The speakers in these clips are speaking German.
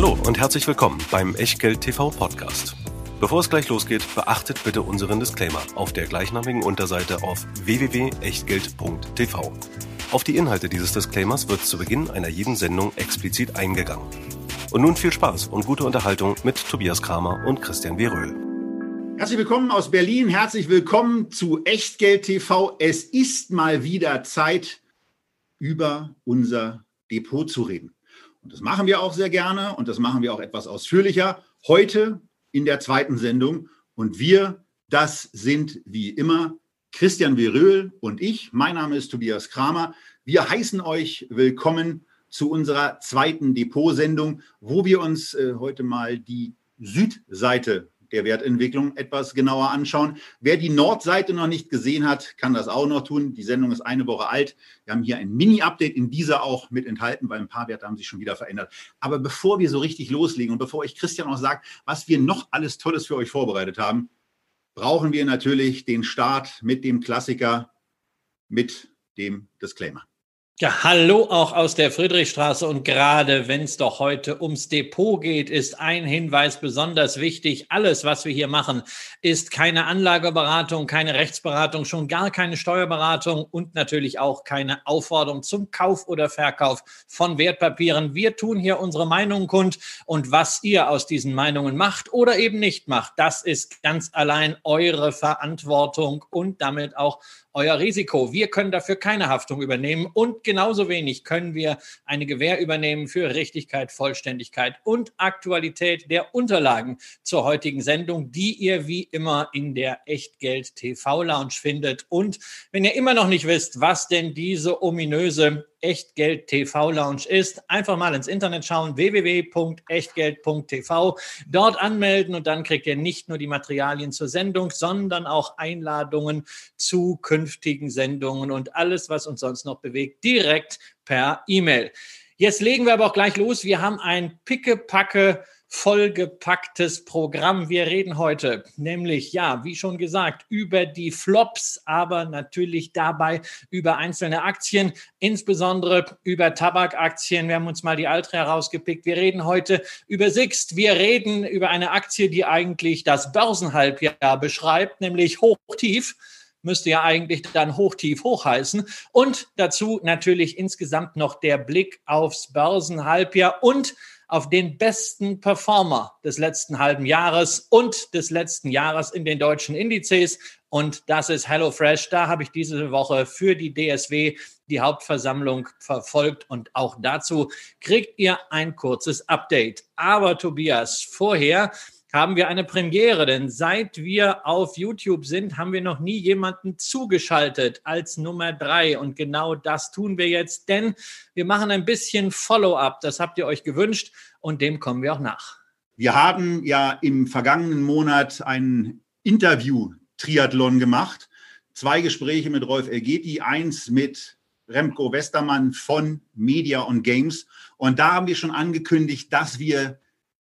Hallo und herzlich willkommen beim Echtgeld TV Podcast. Bevor es gleich losgeht, beachtet bitte unseren Disclaimer auf der gleichnamigen Unterseite auf www.echtgeld.tv. Auf die Inhalte dieses Disclaimers wird zu Beginn einer jeden Sendung explizit eingegangen. Und nun viel Spaß und gute Unterhaltung mit Tobias Kramer und Christian W. Röhl. Herzlich willkommen aus Berlin. Herzlich willkommen zu Echtgeld TV. Es ist mal wieder Zeit, über unser Depot zu reden. Und das machen wir auch sehr gerne und das machen wir auch etwas ausführlicher. Heute in der zweiten Sendung. Und wir, das sind wie immer Christian Veröhl und ich. Mein Name ist Tobias Kramer. Wir heißen euch willkommen zu unserer zweiten Depotsendung, wo wir uns äh, heute mal die Südseite der Wertentwicklung etwas genauer anschauen. Wer die Nordseite noch nicht gesehen hat, kann das auch noch tun. Die Sendung ist eine Woche alt. Wir haben hier ein Mini-Update in dieser auch mit enthalten, weil ein paar Werte haben sich schon wieder verändert. Aber bevor wir so richtig loslegen und bevor ich Christian auch sagt, was wir noch alles Tolles für euch vorbereitet haben, brauchen wir natürlich den Start mit dem Klassiker, mit dem Disclaimer. Ja, hallo auch aus der Friedrichstraße und gerade wenn es doch heute ums Depot geht, ist ein Hinweis besonders wichtig. Alles, was wir hier machen, ist keine Anlageberatung, keine Rechtsberatung, schon gar keine Steuerberatung und natürlich auch keine Aufforderung zum Kauf oder Verkauf von Wertpapieren. Wir tun hier unsere Meinungen kund und was ihr aus diesen Meinungen macht oder eben nicht macht, das ist ganz allein eure Verantwortung und damit auch euer Risiko. Wir können dafür keine Haftung übernehmen und genauso wenig können wir eine Gewähr übernehmen für Richtigkeit, Vollständigkeit und Aktualität der Unterlagen zur heutigen Sendung, die ihr wie immer in der Echtgeld TV Lounge findet. Und wenn ihr immer noch nicht wisst, was denn diese ominöse Echtgeld TV Lounge ist. Einfach mal ins Internet schauen, www.echtgeld.tv, dort anmelden und dann kriegt ihr nicht nur die Materialien zur Sendung, sondern auch Einladungen zu künftigen Sendungen und alles, was uns sonst noch bewegt, direkt per E-Mail. Jetzt legen wir aber auch gleich los. Wir haben ein pickepacke vollgepacktes Programm. Wir reden heute nämlich, ja, wie schon gesagt, über die Flops, aber natürlich dabei über einzelne Aktien, insbesondere über Tabakaktien. Wir haben uns mal die Altre herausgepickt. Wir reden heute über Sixt. Wir reden über eine Aktie, die eigentlich das Börsenhalbjahr beschreibt, nämlich hoch-tief müsste ja eigentlich dann hoch, tief, hoch heißen. Und dazu natürlich insgesamt noch der Blick aufs Börsenhalbjahr und auf den besten Performer des letzten halben Jahres und des letzten Jahres in den deutschen Indizes. Und das ist HelloFresh. Da habe ich diese Woche für die DSW die Hauptversammlung verfolgt und auch dazu kriegt ihr ein kurzes Update. Aber Tobias, vorher haben wir eine Premiere, denn seit wir auf YouTube sind, haben wir noch nie jemanden zugeschaltet als Nummer drei. Und genau das tun wir jetzt, denn wir machen ein bisschen Follow-up. Das habt ihr euch gewünscht und dem kommen wir auch nach. Wir haben ja im vergangenen Monat ein Interview-Triathlon gemacht. Zwei Gespräche mit Rolf Elgeti, eins mit Remco Westermann von Media und Games. Und da haben wir schon angekündigt, dass wir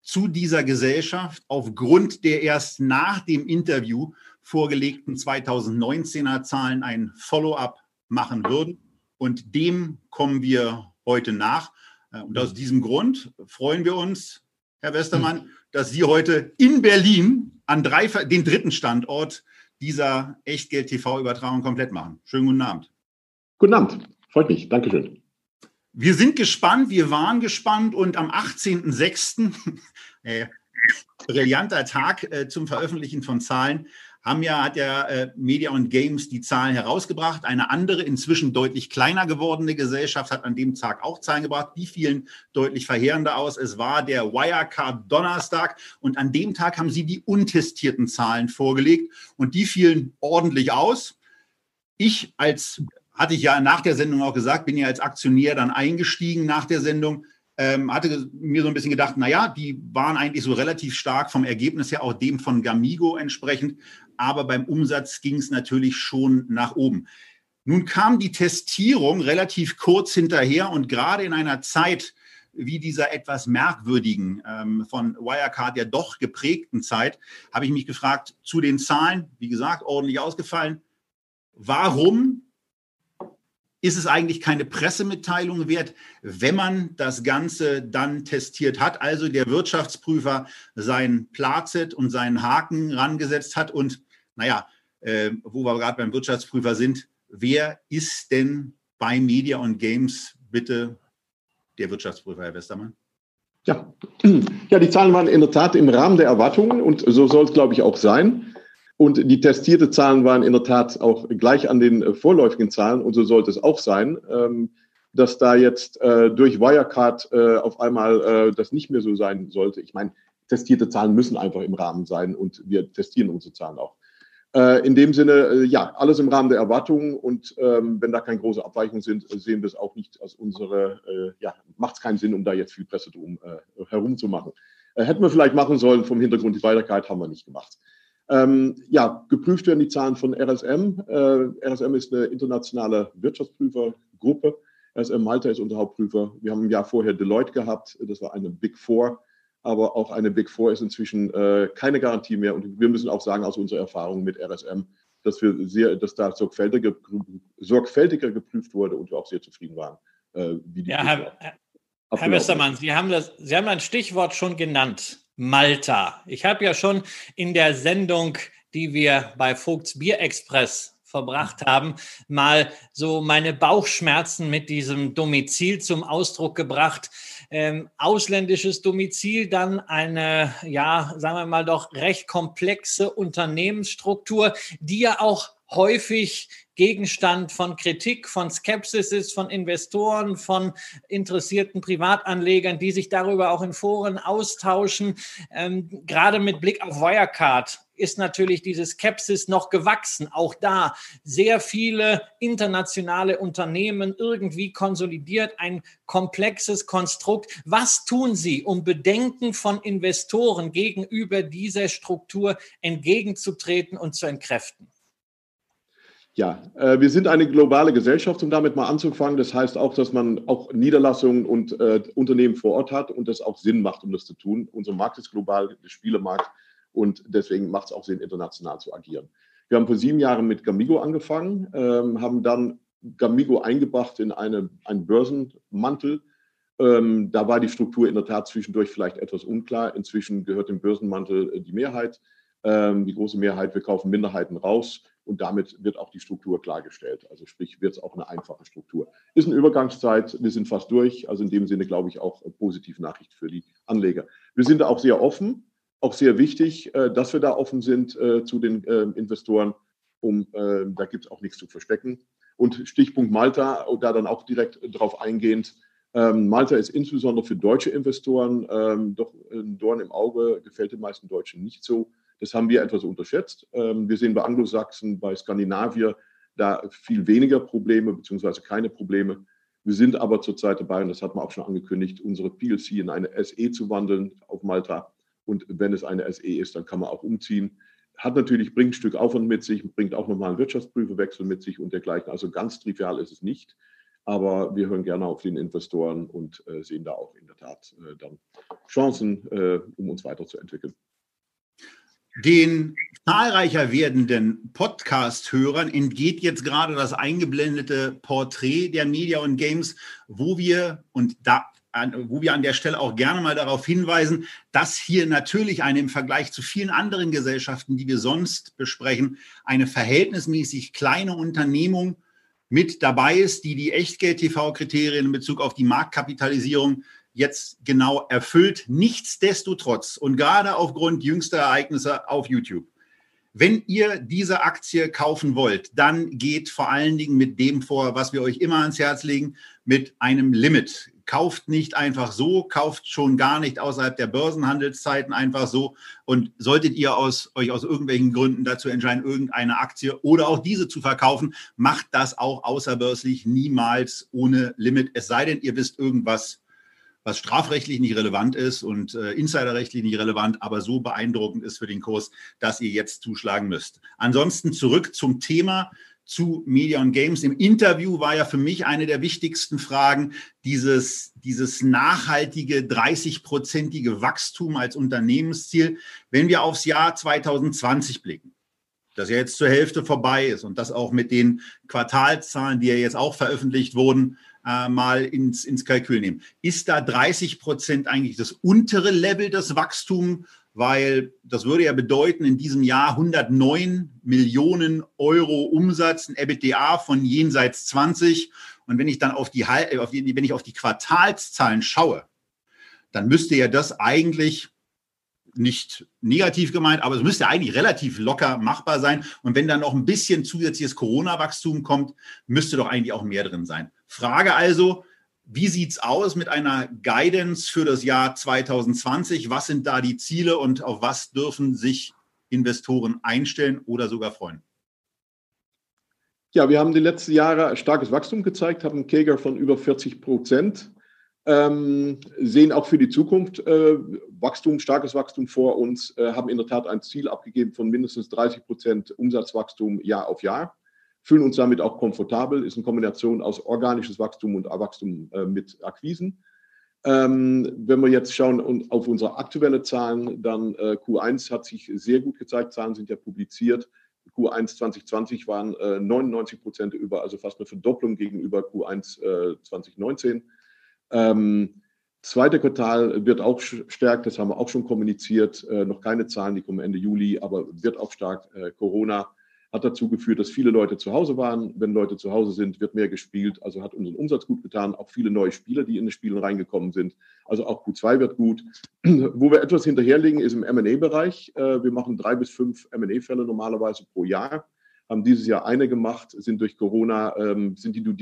zu dieser Gesellschaft aufgrund der erst nach dem Interview vorgelegten 2019er Zahlen ein Follow-up machen würden. Und dem kommen wir heute nach. Äh, und aus diesem Grund freuen wir uns, Herr Westermann, dass Sie heute in Berlin an drei, den dritten Standort dieser Echtgeld-TV-Übertragung komplett machen. Schönen guten Abend. Guten Abend. Freut mich. Dankeschön. Wir sind gespannt, wir waren gespannt und am 18.06., äh, brillanter Tag äh, zum Veröffentlichen von Zahlen, haben ja, hat ja äh, Media und Games die Zahlen herausgebracht. Eine andere, inzwischen deutlich kleiner gewordene Gesellschaft hat an dem Tag auch Zahlen gebracht. Die fielen deutlich verheerender aus. Es war der Wirecard Donnerstag und an dem Tag haben sie die untestierten Zahlen vorgelegt und die fielen ordentlich aus. Ich als hatte ich ja nach der Sendung auch gesagt, bin ja als Aktionär dann eingestiegen nach der Sendung. Ähm, hatte mir so ein bisschen gedacht, naja, die waren eigentlich so relativ stark vom Ergebnis her, auch dem von Gamigo entsprechend. Aber beim Umsatz ging es natürlich schon nach oben. Nun kam die Testierung relativ kurz hinterher und gerade in einer Zeit wie dieser etwas merkwürdigen, ähm, von Wirecard ja doch geprägten Zeit, habe ich mich gefragt zu den Zahlen, wie gesagt, ordentlich ausgefallen. Warum ist es eigentlich keine Pressemitteilung wert, wenn man das Ganze dann testiert hat, also der Wirtschaftsprüfer sein Plazet und seinen Haken rangesetzt hat und, naja, äh, wo wir gerade beim Wirtschaftsprüfer sind, wer ist denn bei Media und Games bitte der Wirtschaftsprüfer, Herr Westermann? Ja. ja, die Zahlen waren in der Tat im Rahmen der Erwartungen und so soll es, glaube ich, auch sein. Und die testierte Zahlen waren in der Tat auch gleich an den äh, vorläufigen Zahlen und so sollte es auch sein. Ähm, dass da jetzt äh, durch Wirecard äh, auf einmal das nicht mehr so sein sollte. Ich meine, testierte Zahlen müssen einfach im Rahmen sein und wir testieren unsere Zahlen auch. In dem Sinne, ja, alles im Rahmen der Erwartungen und ähm, wenn da keine große Abweichungen sind, sehen wir es auch nicht als unsere, ja, macht es keinen Sinn, um da jetzt viel Presse drum herumzumachen. hätten wir vielleicht machen sollen vom Hintergrund, die Wirecard haben wir nicht gemacht. Ähm, ja, geprüft werden die Zahlen von RSM. Äh, RSM ist eine internationale Wirtschaftsprüfergruppe. RSM Malta ist unser Hauptprüfer. Wir haben ein Jahr vorher Deloitte gehabt. Das war eine Big Four. Aber auch eine Big Four ist inzwischen äh, keine Garantie mehr. Und wir müssen auch sagen, aus unserer Erfahrung mit RSM, dass, wir sehr, dass da sorgfältiger, sorgfältiger geprüft wurde und wir auch sehr zufrieden waren. Äh, wie die ja, Herr, Herr Westermann, Sie haben, das, Sie haben ein Stichwort schon genannt. Malta. Ich habe ja schon in der Sendung, die wir bei Vogts Bier Express verbracht haben, mal so meine Bauchschmerzen mit diesem Domizil zum Ausdruck gebracht. Ähm, ausländisches Domizil, dann eine, ja, sagen wir mal doch recht komplexe Unternehmensstruktur, die ja auch häufig Gegenstand von Kritik, von Skepsis ist, von Investoren, von interessierten Privatanlegern, die sich darüber auch in Foren austauschen. Ähm, gerade mit Blick auf Wirecard ist natürlich diese Skepsis noch gewachsen. Auch da sehr viele internationale Unternehmen irgendwie konsolidiert, ein komplexes Konstrukt. Was tun Sie, um Bedenken von Investoren gegenüber dieser Struktur entgegenzutreten und zu entkräften? Ja, äh, wir sind eine globale Gesellschaft, um damit mal anzufangen. Das heißt auch, dass man auch Niederlassungen und äh, Unternehmen vor Ort hat und das auch Sinn macht, um das zu tun. Unser Markt ist global, der Spielemarkt und deswegen macht es auch Sinn, international zu agieren. Wir haben vor sieben Jahren mit Gamigo angefangen, ähm, haben dann Gamigo eingebracht in eine, einen Börsenmantel. Ähm, da war die Struktur in der Tat zwischendurch vielleicht etwas unklar. Inzwischen gehört dem Börsenmantel äh, die Mehrheit, die große Mehrheit. Wir kaufen Minderheiten raus und damit wird auch die Struktur klargestellt. Also sprich, wird es auch eine einfache Struktur. Ist eine Übergangszeit, wir sind fast durch. Also in dem Sinne glaube ich auch eine positive Nachricht für die Anleger. Wir sind da auch sehr offen, auch sehr wichtig, äh, dass wir da offen sind äh, zu den äh, Investoren. Um, da gibt es auch nichts zu verstecken. Und Stichpunkt Malta, da dann auch direkt darauf eingehend, ähm, Malta ist insbesondere für deutsche Investoren ähm, doch ein Dorn im Auge, gefällt den meisten Deutschen nicht so. Das haben wir etwas unterschätzt. Ähm, wir sehen bei Anglosachsen, bei Skandinavier da viel weniger Probleme beziehungsweise keine Probleme. Wir sind aber zurzeit dabei, und das hat man auch schon angekündigt, unsere PLC in eine SE zu wandeln auf Malta. Und wenn es eine SE ist, dann kann man auch umziehen. Hat natürlich, bringt ein Stück Aufwand mit sich, bringt auch nochmal einen Wirtschaftsprüferwechsel mit sich und dergleichen. Also ganz trivial ist es nicht. Aber wir hören gerne auf den Investoren und äh, sehen da auch in der Tat äh, dann Chancen, äh, um uns weiterzuentwickeln. Den zahlreicher werdenden Podcast-Hörern entgeht jetzt gerade das eingeblendete Porträt der Media und Games, wo wir und da wo wir an der Stelle auch gerne mal darauf hinweisen, dass hier natürlich eine im Vergleich zu vielen anderen Gesellschaften, die wir sonst besprechen, eine verhältnismäßig kleine Unternehmung mit dabei ist, die die Echtgeld-TV-Kriterien in Bezug auf die Marktkapitalisierung jetzt genau erfüllt. Nichtsdestotrotz und gerade aufgrund jüngster Ereignisse auf YouTube. Wenn ihr diese Aktie kaufen wollt, dann geht vor allen Dingen mit dem vor, was wir euch immer ans Herz legen, mit einem Limit. Kauft nicht einfach so, kauft schon gar nicht außerhalb der Börsenhandelszeiten einfach so. Und solltet ihr aus, euch aus irgendwelchen Gründen dazu entscheiden, irgendeine Aktie oder auch diese zu verkaufen, macht das auch außerbörslich niemals ohne Limit. Es sei denn, ihr wisst irgendwas was strafrechtlich nicht relevant ist und äh, insiderrechtlich nicht relevant, aber so beeindruckend ist für den Kurs, dass ihr jetzt zuschlagen müsst. Ansonsten zurück zum Thema zu Media und Games. Im Interview war ja für mich eine der wichtigsten Fragen dieses, dieses nachhaltige 30-prozentige Wachstum als Unternehmensziel. Wenn wir aufs Jahr 2020 blicken, das ja jetzt zur Hälfte vorbei ist und das auch mit den Quartalzahlen, die ja jetzt auch veröffentlicht wurden, äh, mal ins, ins Kalkül nehmen. Ist da 30 Prozent eigentlich das untere Level des Wachstums? Weil das würde ja bedeuten, in diesem Jahr 109 Millionen Euro Umsatz, ein EBITDA von jenseits 20. Und wenn ich dann auf die, auf die, wenn ich auf die Quartalszahlen schaue, dann müsste ja das eigentlich nicht negativ gemeint, aber es müsste eigentlich relativ locker machbar sein. Und wenn dann noch ein bisschen zusätzliches Corona-Wachstum kommt, müsste doch eigentlich auch mehr drin sein. Frage also, wie sieht es aus mit einer Guidance für das Jahr 2020? Was sind da die Ziele und auf was dürfen sich Investoren einstellen oder sogar freuen? Ja, wir haben die letzten Jahre starkes Wachstum gezeigt, haben einen Keger von über 40 Prozent ähm, sehen auch für die Zukunft äh, Wachstum, starkes Wachstum vor uns, äh, haben in der Tat ein Ziel abgegeben von mindestens 30 Prozent Umsatzwachstum Jahr auf Jahr, fühlen uns damit auch komfortabel, ist eine Kombination aus organisches Wachstum und Wachstum äh, mit Akquisen. Ähm, wenn wir jetzt schauen auf unsere aktuelle Zahlen, dann äh, Q1 hat sich sehr gut gezeigt, Zahlen sind ja publiziert. Q1 2020 waren 99 äh, Prozent über, also fast eine Verdopplung gegenüber Q1 2019. Ähm, zweite Quartal wird auch stark, das haben wir auch schon kommuniziert. Äh, noch keine Zahlen, die kommen Ende Juli, aber wird auch stark. Äh, Corona hat dazu geführt, dass viele Leute zu Hause waren. Wenn Leute zu Hause sind, wird mehr gespielt. Also hat unseren Umsatz gut getan. Auch viele neue Spieler, die in die Spiele reingekommen sind. Also auch Q2 wird gut. Wo wir etwas hinterherliegen, ist im M&A-Bereich. Äh, wir machen drei bis fünf M&A-Fälle normalerweise pro Jahr haben dieses Jahr eine gemacht, sind durch Corona, ähm, sind die Due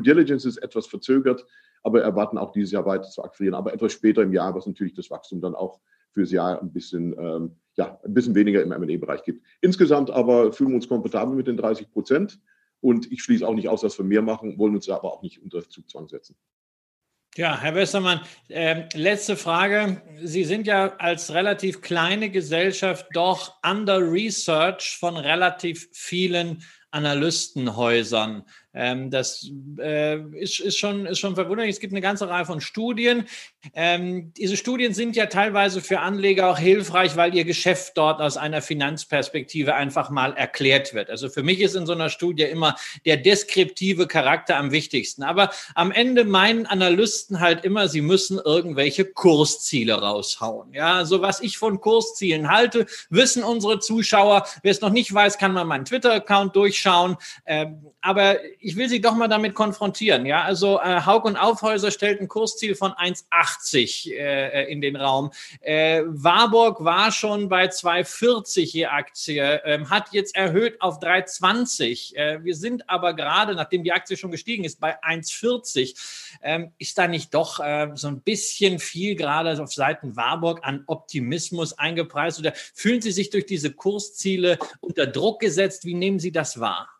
Diligences etwas verzögert, aber erwarten auch dieses Jahr weiter zu akquirieren, aber etwas später im Jahr, was natürlich das Wachstum dann auch fürs Jahr ein bisschen, ähm, ja, ein bisschen weniger im M&A-Bereich gibt. Insgesamt aber fühlen wir uns komfortabel mit den 30 Prozent und ich schließe auch nicht aus, dass wir mehr machen, wollen uns aber auch nicht unter Zugzwang setzen. Ja, Herr Westermann, äh, letzte Frage. Sie sind ja als relativ kleine Gesellschaft doch under Research von relativ vielen Analystenhäusern. Ähm, das äh, ist, ist, schon, ist schon verwunderlich. Es gibt eine ganze Reihe von Studien. Ähm, diese Studien sind ja teilweise für Anleger auch hilfreich, weil ihr Geschäft dort aus einer Finanzperspektive einfach mal erklärt wird. Also für mich ist in so einer Studie immer der deskriptive Charakter am wichtigsten. Aber am Ende meinen Analysten halt immer, sie müssen irgendwelche Kursziele raushauen. Ja, so was ich von Kurszielen halte, wissen unsere Zuschauer. Wer es noch nicht weiß, kann man meinen Twitter-Account durchschauen. Ähm, aber ich will Sie doch mal damit konfrontieren. Ja, also äh, Haug und Aufhäuser stellt ein Kursziel von 1,80 äh, in den Raum. Äh, Warburg war schon bei 2,40 je Aktie, äh, hat jetzt erhöht auf 3,20. Äh, wir sind aber gerade, nachdem die Aktie schon gestiegen ist, bei 1,40. Ähm, ist da nicht doch äh, so ein bisschen viel gerade auf Seiten Warburg an Optimismus eingepreist oder fühlen Sie sich durch diese Kursziele unter Druck gesetzt? Wie nehmen Sie das wahr?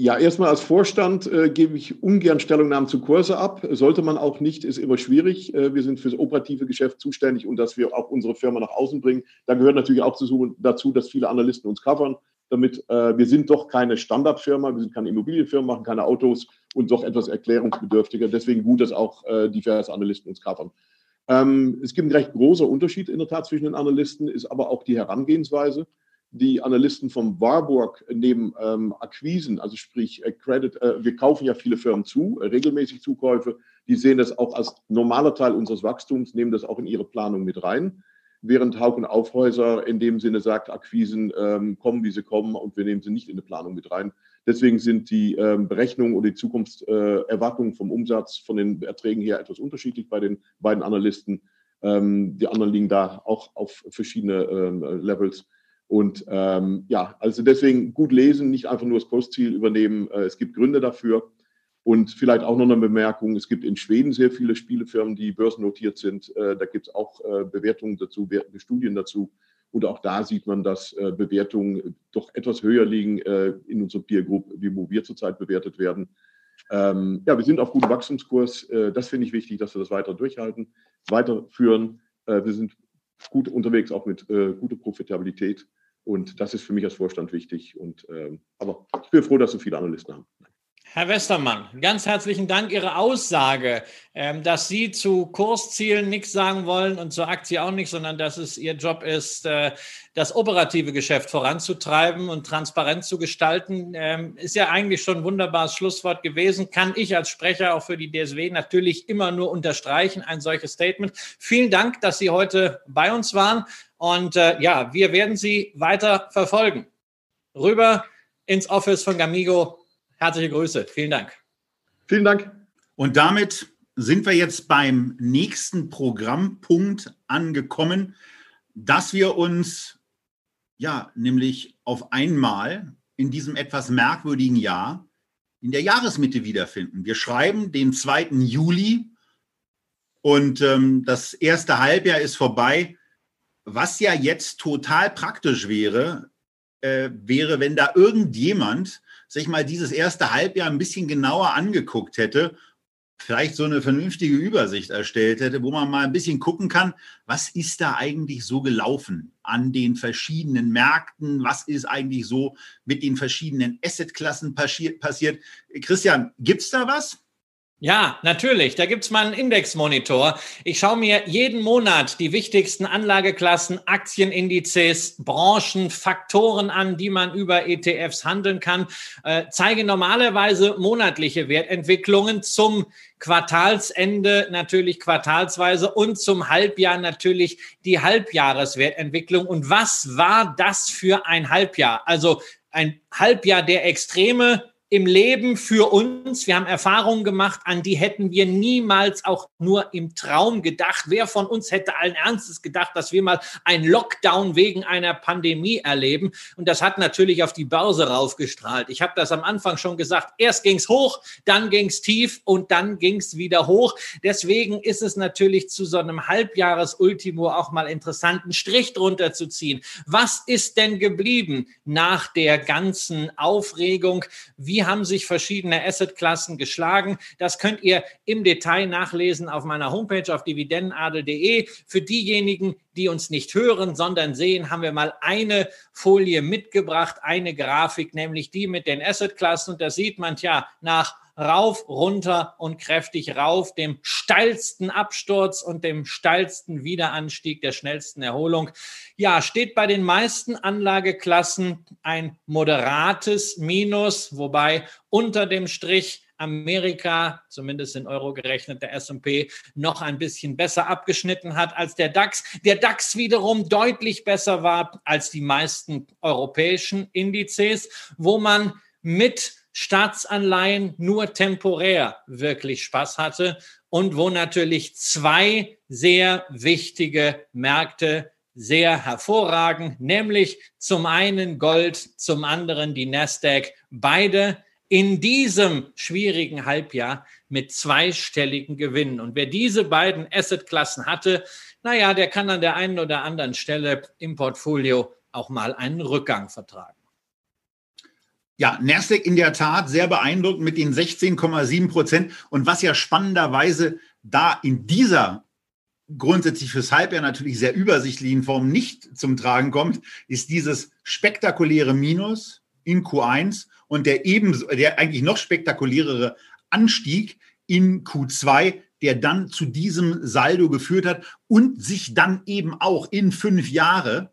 Ja, erstmal als Vorstand äh, gebe ich ungern Stellungnahmen zu Kurse ab. Sollte man auch nicht, ist immer schwierig. Äh, wir sind fürs operative Geschäft zuständig und dass wir auch unsere Firma nach außen bringen. Da gehört natürlich auch dazu, dass viele Analysten uns covern. Damit äh, wir sind doch keine Standardfirma, wir sind keine Immobilienfirma, machen keine Autos und doch etwas erklärungsbedürftiger. Deswegen gut, dass auch äh, diverse Analysten uns covern. Ähm, es gibt einen recht großer Unterschied in der Tat zwischen den Analysten, ist aber auch die Herangehensweise die Analysten vom Warburg nehmen ähm, Akquisen, also sprich äh, Credit, äh, wir kaufen ja viele Firmen zu, äh, regelmäßig Zukäufe, die sehen das auch als normaler Teil unseres Wachstums, nehmen das auch in ihre Planung mit rein. Während Haug und Aufhäuser in dem Sinne sagt, Akquisen ähm, kommen, wie sie kommen und wir nehmen sie nicht in die Planung mit rein. Deswegen sind die ähm, Berechnungen oder die Zukunftserwartungen vom Umsatz, von den Erträgen her etwas unterschiedlich bei den beiden Analysten. Ähm, die anderen liegen da auch auf verschiedene ähm, Levels. Und ähm, ja, also deswegen gut lesen, nicht einfach nur das Kursziel übernehmen. Äh, es gibt Gründe dafür. Und vielleicht auch noch eine Bemerkung, es gibt in Schweden sehr viele Spielefirmen, die börsennotiert sind. Äh, da gibt es auch äh, Bewertungen dazu, Studien dazu. Und auch da sieht man, dass äh, Bewertungen doch etwas höher liegen äh, in unserer Peer Group, wie wir zurzeit bewertet werden. Ähm, ja, wir sind auf gutem Wachstumskurs. Äh, das finde ich wichtig, dass wir das weiter durchhalten, weiterführen. wir sind gut unterwegs, auch mit guter Profitabilität. Und das ist für mich als Vorstand wichtig. Und, ähm, aber ich bin froh, dass so viele Analysten haben. Herr Westermann, ganz herzlichen Dank. Ihre Aussage, ähm, dass Sie zu Kurszielen nichts sagen wollen und zur Aktie auch nicht, sondern dass es Ihr Job ist, äh, das operative Geschäft voranzutreiben und transparent zu gestalten, ähm, ist ja eigentlich schon ein wunderbares Schlusswort gewesen. Kann ich als Sprecher auch für die DSW natürlich immer nur unterstreichen, ein solches Statement. Vielen Dank, dass Sie heute bei uns waren. Und äh, ja, wir werden Sie weiter verfolgen. Rüber ins Office von Gamigo Herzliche Grüße. Vielen Dank. Vielen Dank. Und damit sind wir jetzt beim nächsten Programmpunkt angekommen, dass wir uns ja nämlich auf einmal in diesem etwas merkwürdigen Jahr in der Jahresmitte wiederfinden. Wir schreiben den 2. Juli und ähm, das erste Halbjahr ist vorbei. Was ja jetzt total praktisch wäre, äh, wäre, wenn da irgendjemand sich mal dieses erste Halbjahr ein bisschen genauer angeguckt hätte, vielleicht so eine vernünftige Übersicht erstellt hätte, wo man mal ein bisschen gucken kann, was ist da eigentlich so gelaufen an den verschiedenen Märkten, was ist eigentlich so mit den verschiedenen Assetklassen passiert. Christian, gibt es da was? Ja, natürlich. Da gibt's mal einen Indexmonitor. Ich schaue mir jeden Monat die wichtigsten Anlageklassen, Aktienindizes, Branchen, Faktoren an, die man über ETFs handeln kann. Äh, zeige normalerweise monatliche Wertentwicklungen zum Quartalsende natürlich quartalsweise und zum Halbjahr natürlich die Halbjahreswertentwicklung. Und was war das für ein Halbjahr? Also ein Halbjahr der Extreme, im Leben für uns. Wir haben Erfahrungen gemacht, an die hätten wir niemals auch nur im Traum gedacht. Wer von uns hätte allen Ernstes gedacht, dass wir mal einen Lockdown wegen einer Pandemie erleben? Und das hat natürlich auf die Börse raufgestrahlt. Ich habe das am Anfang schon gesagt. Erst ging's hoch, dann ging's tief und dann ging's wieder hoch. Deswegen ist es natürlich zu so einem Halbjahresultimo auch mal interessant, einen Strich drunter zu ziehen. Was ist denn geblieben nach der ganzen Aufregung? Wie wie haben sich verschiedene Assetklassen geschlagen? Das könnt ihr im Detail nachlesen auf meiner Homepage auf dividendenadel.de. Für diejenigen, die uns nicht hören, sondern sehen, haben wir mal eine Folie mitgebracht, eine Grafik, nämlich die mit den Assetklassen. Und da sieht man ja nach rauf, runter und kräftig rauf, dem steilsten Absturz und dem steilsten Wiederanstieg der schnellsten Erholung. Ja, steht bei den meisten Anlageklassen ein moderates Minus, wobei unter dem Strich Amerika, zumindest in Euro gerechnet, der S&P noch ein bisschen besser abgeschnitten hat als der DAX. Der DAX wiederum deutlich besser war als die meisten europäischen Indizes, wo man mit Staatsanleihen nur temporär wirklich Spaß hatte und wo natürlich zwei sehr wichtige Märkte sehr hervorragen, nämlich zum einen Gold, zum anderen die Nasdaq, beide in diesem schwierigen Halbjahr mit zweistelligen Gewinnen. Und wer diese beiden Assetklassen hatte, naja, der kann an der einen oder anderen Stelle im Portfolio auch mal einen Rückgang vertragen. Ja, Nasdaq in der Tat sehr beeindruckend mit den 16,7 Prozent. Und was ja spannenderweise da in dieser grundsätzlich fürs Halbjahr natürlich sehr übersichtlichen Form nicht zum Tragen kommt, ist dieses spektakuläre Minus in Q1 und der ebenso, der eigentlich noch spektakulärere Anstieg in Q2, der dann zu diesem Saldo geführt hat und sich dann eben auch in fünf Jahre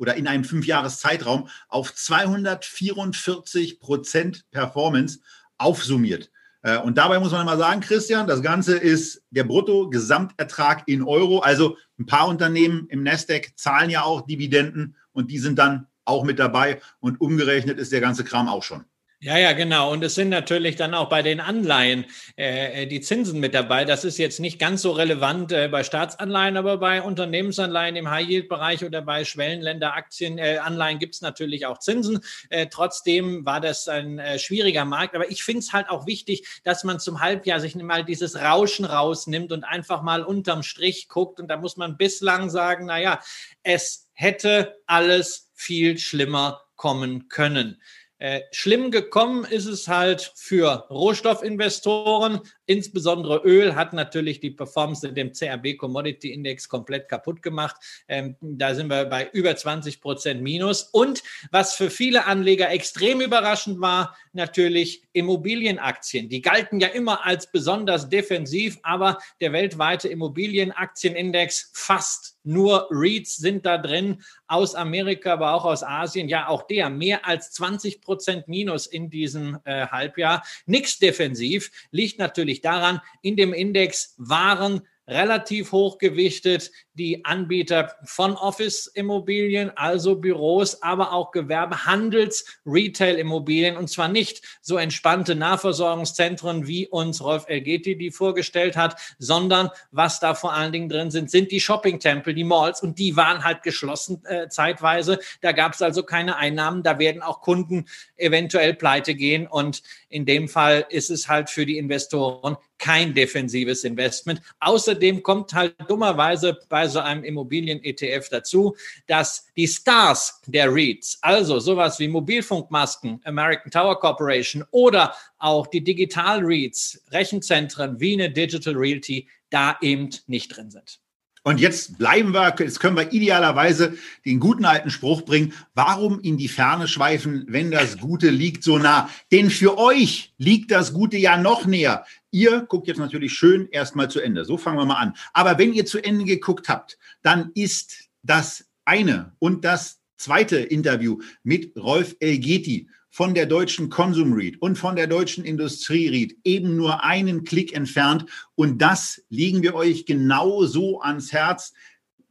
oder in einem Fünfjahreszeitraum auf 244 Prozent Performance aufsummiert. Äh, und dabei muss man mal sagen, Christian, das Ganze ist der Brutto-Gesamtertrag in Euro. Also ein paar Unternehmen im Nasdaq zahlen ja auch Dividenden und die sind dann auch mit dabei. Und umgerechnet ist der ganze Kram auch schon. Ja, ja, genau. Und es sind natürlich dann auch bei den Anleihen äh, die Zinsen mit dabei. Das ist jetzt nicht ganz so relevant äh, bei Staatsanleihen, aber bei Unternehmensanleihen im High-Yield-Bereich oder bei Schwellenländer-Aktien, äh, Anleihen gibt es natürlich auch Zinsen. Äh, trotzdem war das ein äh, schwieriger Markt. Aber ich finde es halt auch wichtig, dass man zum Halbjahr sich mal dieses Rauschen rausnimmt und einfach mal unterm Strich guckt. Und da muss man bislang sagen, na ja, es hätte alles viel schlimmer kommen können. Äh, schlimm gekommen ist es halt für Rohstoffinvestoren. Insbesondere Öl hat natürlich die Performance in dem CRB Commodity Index komplett kaputt gemacht. Ähm, da sind wir bei über 20 Prozent Minus. Und was für viele Anleger extrem überraschend war, natürlich Immobilienaktien. Die galten ja immer als besonders defensiv, aber der weltweite Immobilienaktienindex fast nur REITs sind da drin aus Amerika, aber auch aus Asien. Ja, auch der mehr als 20 Prozent Minus in diesem äh, Halbjahr. Nichts defensiv liegt natürlich daran, in dem Index waren relativ hochgewichtet die Anbieter von Office-Immobilien, also Büros, aber auch Gewerbe, Handels, Retail-Immobilien und zwar nicht so entspannte Nahversorgungszentren, wie uns Rolf Elgeti die vorgestellt hat, sondern was da vor allen Dingen drin sind, sind die Shopping-Tempel, die Malls und die waren halt geschlossen äh, zeitweise. Da gab es also keine Einnahmen, da werden auch Kunden eventuell pleite gehen und in dem Fall ist es halt für die Investoren kein defensives Investment. Außerdem kommt halt dummerweise bei so einem Immobilien-ETF dazu, dass die Stars der REITs, also sowas wie Mobilfunkmasken, American Tower Corporation oder auch die Digital-REITs, Rechenzentren wie eine Digital Realty, da eben nicht drin sind. Und jetzt bleiben wir, jetzt können wir idealerweise den guten alten Spruch bringen, warum in die Ferne schweifen, wenn das Gute liegt so nah? Denn für euch liegt das Gute ja noch näher. Ihr guckt jetzt natürlich schön erstmal zu Ende. So fangen wir mal an. Aber wenn ihr zu Ende geguckt habt, dann ist das eine und das zweite Interview mit Rolf Elgeti von der deutschen Konsum Read und von der deutschen Industrie Read eben nur einen Klick entfernt. Und das legen wir euch genauso ans Herz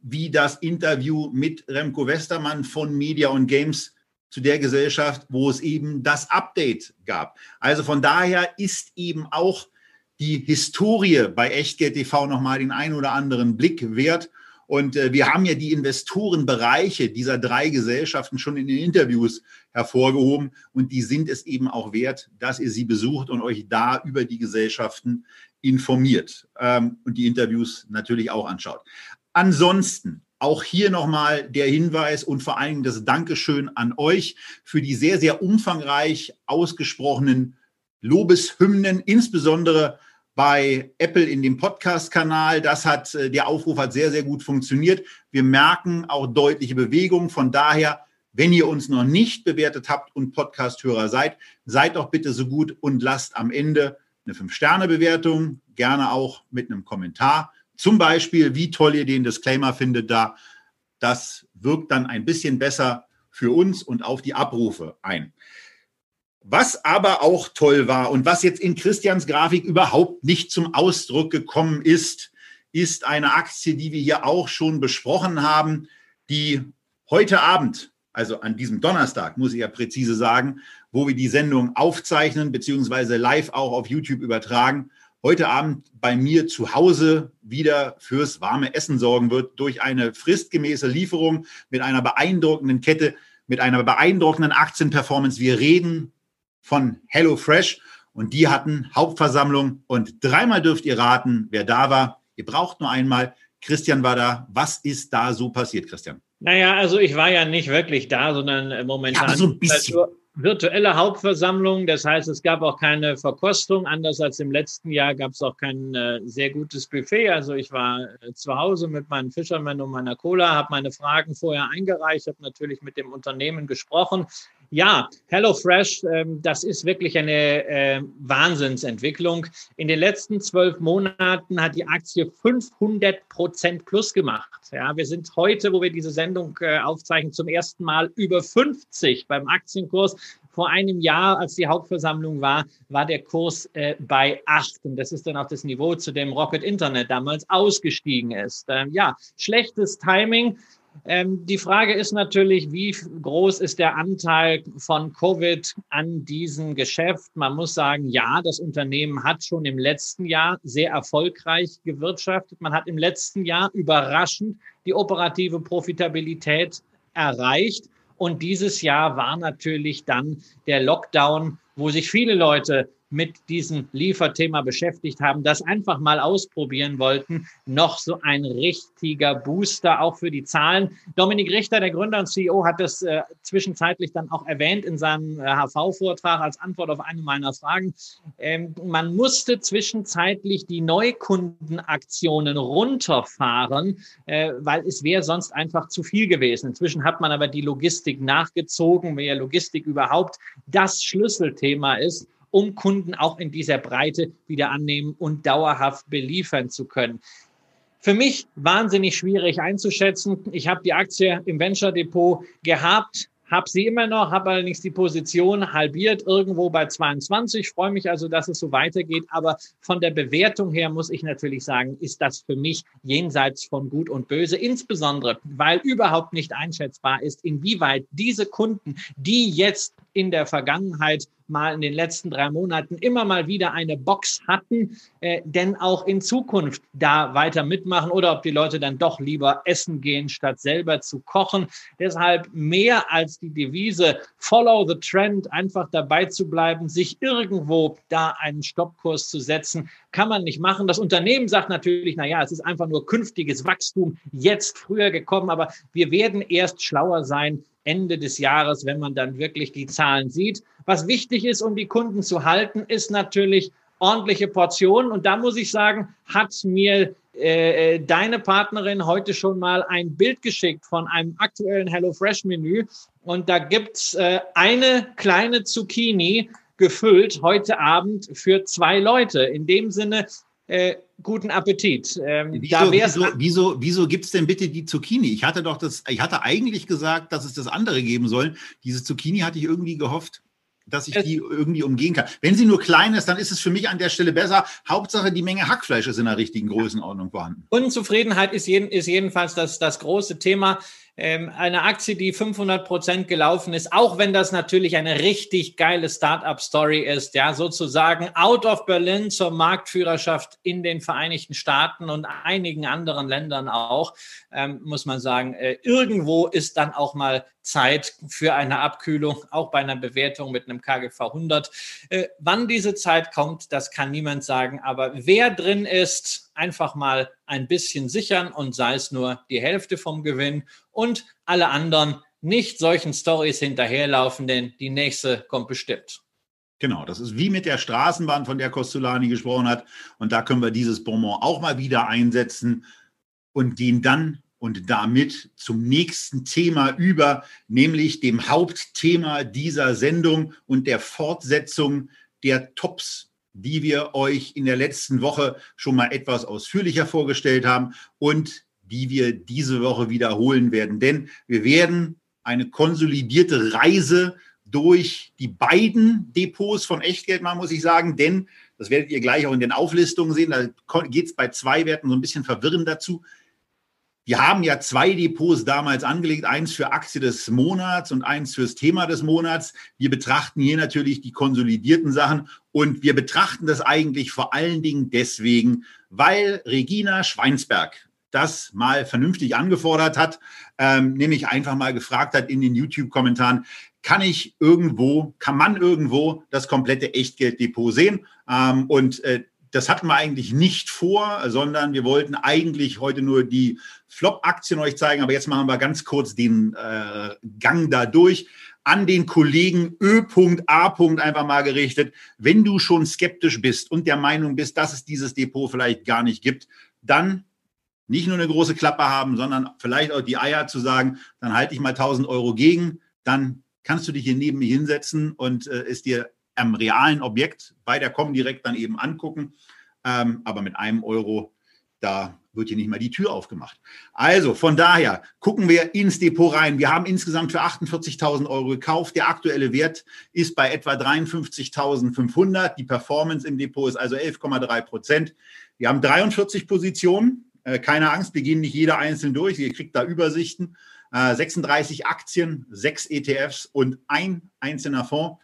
wie das Interview mit Remco Westermann von Media und Games zu der Gesellschaft, wo es eben das Update gab. Also von daher ist eben auch die Historie bei Echtgeld TV nochmal den einen oder anderen Blick wert. Und äh, wir haben ja die Investorenbereiche dieser drei Gesellschaften schon in den Interviews hervorgehoben. Und die sind es eben auch wert, dass ihr sie besucht und euch da über die Gesellschaften informiert ähm, und die Interviews natürlich auch anschaut. Ansonsten auch hier nochmal der Hinweis und vor allen Dingen das Dankeschön an euch für die sehr, sehr umfangreich ausgesprochenen Lobeshymnen, insbesondere bei Apple in dem Podcast-Kanal. Das hat, äh, der Aufruf hat sehr, sehr gut funktioniert. Wir merken auch deutliche Bewegung. Von daher, wenn ihr uns noch nicht bewertet habt und Podcast-Hörer seid, seid doch bitte so gut und lasst am Ende eine Fünf-Sterne-Bewertung, gerne auch mit einem Kommentar. Zum Beispiel, wie toll ihr den Disclaimer findet da. Das wirkt dann ein bisschen besser für uns und auf die Abrufe ein. Was aber auch toll war und was jetzt in Christians Grafik überhaupt nicht zum Ausdruck gekommen ist, ist eine Aktie, die wir hier auch schon besprochen haben, die heute Abend, also an diesem Donnerstag, muss ich ja präzise sagen, wo wir die Sendung aufzeichnen, beziehungsweise live auch auf YouTube übertragen, heute Abend bei mir zu Hause wieder fürs warme Essen sorgen wird durch eine fristgemäße Lieferung mit einer beeindruckenden Kette, mit einer beeindruckenden Aktienperformance. Wir reden von HelloFresh und die hatten Hauptversammlung und dreimal dürft ihr raten, wer da war. Ihr braucht nur einmal. Christian war da. Was ist da so passiert, Christian? Naja, also ich war ja nicht wirklich da, sondern äh, momentan. Ja, so ein bisschen virtuelle Hauptversammlung. Das heißt, es gab auch keine Verkostung. Anders als im letzten Jahr gab es auch kein äh, sehr gutes Buffet. Also ich war äh, zu Hause mit meinen Fischermen und meiner Cola, habe meine Fragen vorher eingereicht, habe natürlich mit dem Unternehmen gesprochen. Ja, HelloFresh, ähm, das ist wirklich eine äh, Wahnsinnsentwicklung. In den letzten zwölf Monaten hat die Aktie 500 Prozent plus gemacht. Ja, wir sind heute, wo wir diese Sendung äh, aufzeichnen, zum ersten Mal über 50 beim Aktienkurs. Vor einem Jahr, als die Hauptversammlung war, war der Kurs äh, bei acht. Und das ist dann auch das Niveau, zu dem Rocket Internet damals ausgestiegen ist. Ähm, ja, schlechtes Timing. Ähm, die Frage ist natürlich, wie groß ist der Anteil von Covid an diesem Geschäft? Man muss sagen, ja, das Unternehmen hat schon im letzten Jahr sehr erfolgreich gewirtschaftet. Man hat im letzten Jahr überraschend die operative Profitabilität erreicht. Und dieses Jahr war natürlich dann der Lockdown, wo sich viele Leute mit diesem Lieferthema beschäftigt haben, das einfach mal ausprobieren wollten. Noch so ein richtiger Booster auch für die Zahlen. Dominik Richter, der Gründer und CEO, hat das äh, zwischenzeitlich dann auch erwähnt in seinem äh, HV-Vortrag als Antwort auf eine meiner Fragen. Ähm, man musste zwischenzeitlich die Neukundenaktionen runterfahren, äh, weil es wäre sonst einfach zu viel gewesen. Inzwischen hat man aber die Logistik nachgezogen, ja Logistik überhaupt das Schlüsselthema ist um Kunden auch in dieser Breite wieder annehmen und dauerhaft beliefern zu können. Für mich wahnsinnig schwierig einzuschätzen. Ich habe die Aktie im Venture Depot gehabt, habe sie immer noch, habe allerdings die Position halbiert irgendwo bei 22. Freue mich also, dass es so weitergeht. Aber von der Bewertung her muss ich natürlich sagen, ist das für mich jenseits von Gut und Böse. Insbesondere, weil überhaupt nicht einschätzbar ist, inwieweit diese Kunden, die jetzt in der Vergangenheit mal in den letzten drei Monaten immer mal wieder eine Box hatten, äh, denn auch in Zukunft da weiter mitmachen oder ob die Leute dann doch lieber essen gehen, statt selber zu kochen. Deshalb mehr als die Devise Follow the Trend, einfach dabei zu bleiben, sich irgendwo da einen Stoppkurs zu setzen, kann man nicht machen. Das Unternehmen sagt natürlich, na ja, es ist einfach nur künftiges Wachstum, jetzt früher gekommen, aber wir werden erst schlauer sein, Ende des Jahres, wenn man dann wirklich die Zahlen sieht. Was wichtig ist, um die Kunden zu halten, ist natürlich ordentliche Portionen. Und da muss ich sagen, hat mir äh, deine Partnerin heute schon mal ein Bild geschickt von einem aktuellen HelloFresh-Menü. Und da gibt's äh, eine kleine Zucchini gefüllt heute Abend für zwei Leute. In dem Sinne, äh, guten Appetit. Ähm, wieso wieso, wieso, wieso gibt es denn bitte die Zucchini? Ich hatte doch das, ich hatte eigentlich gesagt, dass es das andere geben soll. Diese Zucchini hatte ich irgendwie gehofft, dass ich die irgendwie umgehen kann. Wenn sie nur klein ist, dann ist es für mich an der Stelle besser. Hauptsache, die Menge Hackfleisch ist in der richtigen Größenordnung vorhanden. Unzufriedenheit ist, jeden, ist jedenfalls das, das große Thema eine Aktie, die 500 Prozent gelaufen ist, auch wenn das natürlich eine richtig geile Startup-Story ist, ja, sozusagen out of Berlin zur Marktführerschaft in den Vereinigten Staaten und einigen anderen Ländern auch, ähm, muss man sagen, äh, irgendwo ist dann auch mal Zeit für eine Abkühlung, auch bei einer Bewertung mit einem KGV 100. Äh, wann diese Zeit kommt, das kann niemand sagen, aber wer drin ist, einfach mal ein bisschen sichern und sei es nur die Hälfte vom Gewinn und alle anderen nicht solchen Stories hinterherlaufen, denn die nächste kommt bestimmt. Genau, das ist wie mit der Straßenbahn, von der Costolani gesprochen hat. Und da können wir dieses Bonbon auch mal wieder einsetzen und gehen dann und damit zum nächsten Thema über, nämlich dem Hauptthema dieser Sendung und der Fortsetzung der Tops die wir euch in der letzten Woche schon mal etwas ausführlicher vorgestellt haben und die wir diese Woche wiederholen werden. Denn wir werden eine konsolidierte Reise durch die beiden Depots von Echtgeld machen, muss ich sagen, denn das werdet ihr gleich auch in den Auflistungen sehen. Da geht es bei zwei Werten so ein bisschen verwirrend dazu. Wir haben ja zwei Depots damals angelegt, eins für Aktie des Monats und eins fürs Thema des Monats. Wir betrachten hier natürlich die konsolidierten Sachen und wir betrachten das eigentlich vor allen Dingen deswegen, weil Regina Schweinsberg das mal vernünftig angefordert hat, ähm, nämlich einfach mal gefragt hat in den YouTube-Kommentaren, kann ich irgendwo, kann man irgendwo das komplette Echtgelddepot sehen? Ähm, und äh, das hatten wir eigentlich nicht vor, sondern wir wollten eigentlich heute nur die Flop-Aktien euch zeigen. Aber jetzt machen wir ganz kurz den äh, Gang da durch. An den Kollegen Ö.A. einfach mal gerichtet. Wenn du schon skeptisch bist und der Meinung bist, dass es dieses Depot vielleicht gar nicht gibt, dann nicht nur eine große Klappe haben, sondern vielleicht auch die Eier zu sagen, dann halte ich mal 1000 Euro gegen, dann kannst du dich hier neben mir hinsetzen und äh, es dir am realen Objekt bei der Comdirect dann eben angucken. Ähm, aber mit einem Euro, da wird hier nicht mal die Tür aufgemacht. Also von daher gucken wir ins Depot rein. Wir haben insgesamt für 48.000 Euro gekauft. Der aktuelle Wert ist bei etwa 53.500. Die Performance im Depot ist also 11,3 Prozent. Wir haben 43 Positionen. Äh, keine Angst, wir gehen nicht jeder einzeln durch. Ihr kriegt da Übersichten. 36 äh, Aktien, 6 ETFs und ein einzelner Fonds.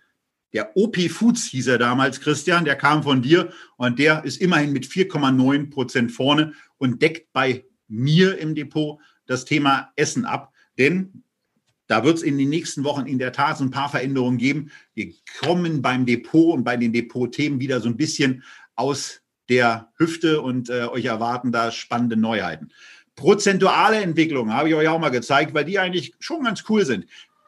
Der OP Foods hieß er damals, Christian, der kam von dir und der ist immerhin mit 4,9 Prozent vorne und deckt bei mir im Depot das Thema Essen ab. Denn Da wird es in den nächsten Wochen in der Tat so ein paar Veränderungen geben. Wir kommen beim Depot und bei den Depot-Themen wieder so ein bisschen aus der Hüfte und äh, euch erwarten da spannende Neuheiten. Prozentuale Entwicklung habe ich euch auch mal gezeigt, weil die eigentlich schon ganz cool sind.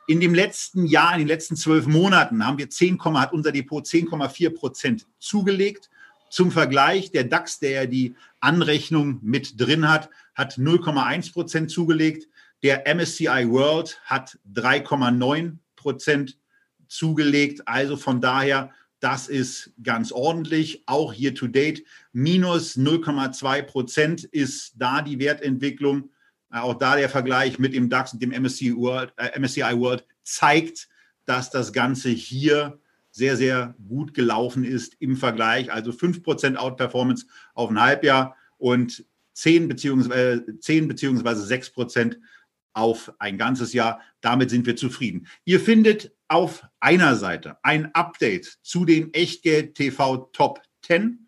In dem letzten Jahr, in den letzten zwölf Monaten haben wir 10, hat unser Depot 10,4 Prozent zugelegt. Zum Vergleich, der DAX, der ja die Anrechnung mit drin hat, hat 0,1 Prozent zugelegt. Der MSCI World hat 3,9 Prozent zugelegt. Also von daher, das ist ganz ordentlich. Auch hier to date minus 0,2 Prozent ist da die Wertentwicklung. Auch da der Vergleich mit dem DAX und dem MSCI World, äh, MSCI World zeigt, dass das Ganze hier sehr, sehr gut gelaufen ist im Vergleich. Also 5% Outperformance auf ein Halbjahr und 10 bzw. 10 beziehungsweise 6% auf ein ganzes Jahr. Damit sind wir zufrieden. Ihr findet auf einer Seite ein Update zu den Echtgeld TV Top 10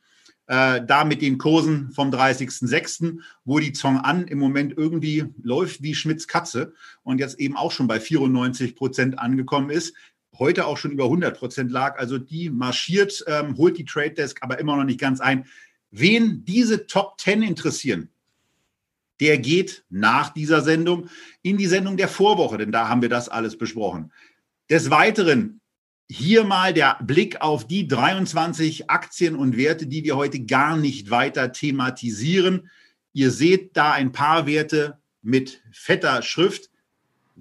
äh, da mit den Kursen vom 30.06., wo die Zong an im Moment irgendwie läuft wie Schmitz Katze und jetzt eben auch schon bei 94 Prozent angekommen ist heute auch schon über 100 Prozent lag. Also die marschiert, ähm, holt die Trade Desk aber immer noch nicht ganz ein. Wen diese Top 10 interessieren, der geht nach dieser Sendung in die Sendung der Vorwoche, denn da haben wir das alles besprochen. Des Weiteren hier mal der Blick auf die 23 Aktien und Werte, die wir heute gar nicht weiter thematisieren. Ihr seht da ein paar Werte mit fetter Schrift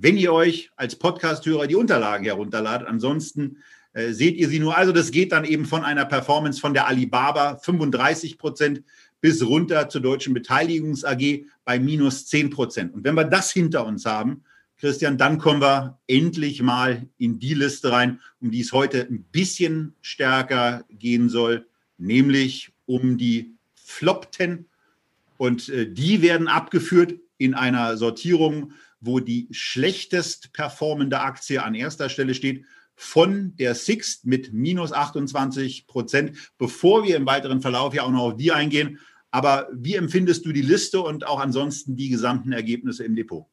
wenn ihr euch als Podcast-Hörer die Unterlagen herunterladet. Ansonsten äh, seht ihr sie nur. Also das geht dann eben von einer Performance von der Alibaba 35 Prozent bis runter zur Deutschen Beteiligungs AG bei minus 10 Prozent. Und wenn wir das hinter uns haben, Christian, dann kommen wir endlich mal in die Liste rein, um die es heute ein bisschen stärker gehen soll, nämlich um die Flop 10. Und äh, die werden abgeführt in einer Sortierung wo die schlechtest performende Aktie an erster Stelle steht, von der Sixt mit minus 28 Prozent, bevor wir im weiteren Verlauf ja auch noch auf die eingehen. Aber wie empfindest du die Liste und auch ansonsten die gesamten Ergebnisse im Depot?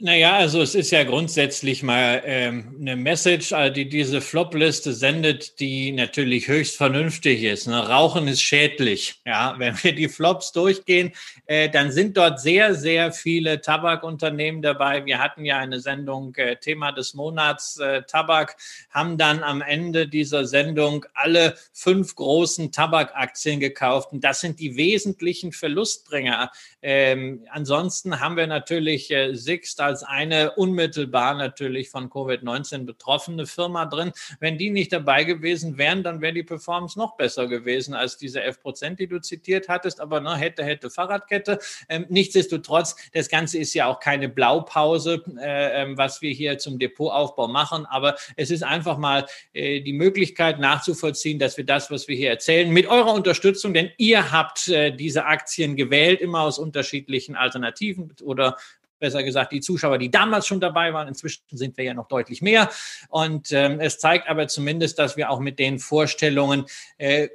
Naja, also es ist ja grundsätzlich mal ähm, eine Message, die diese Flop-Liste sendet, die natürlich höchst vernünftig ist. Ne? Rauchen ist schädlich. Ja, wenn wir die Flops durchgehen, äh, dann sind dort sehr, sehr viele Tabakunternehmen dabei. Wir hatten ja eine Sendung äh, Thema des Monats äh, Tabak, haben dann am Ende dieser Sendung alle fünf großen Tabakaktien gekauft. Und das sind die wesentlichen Verlustbringer. Ähm, ansonsten haben wir natürlich äh, Sixt als eine unmittelbar natürlich von Covid-19 betroffene Firma drin. Wenn die nicht dabei gewesen wären, dann wäre die Performance noch besser gewesen als diese 11 Prozent, die du zitiert hattest. Aber ne, hätte, hätte Fahrradkette. Ähm, nichtsdestotrotz, das Ganze ist ja auch keine Blaupause, äh, ähm, was wir hier zum Depotaufbau machen. Aber es ist einfach mal äh, die Möglichkeit nachzuvollziehen, dass wir das, was wir hier erzählen, mit eurer Unterstützung, denn ihr habt äh, diese Aktien gewählt, immer aus unterschiedlichen Alternativen oder besser gesagt die Zuschauer, die damals schon dabei waren. Inzwischen sind wir ja noch deutlich mehr. Und ähm, es zeigt aber zumindest, dass wir auch mit den Vorstellungen äh,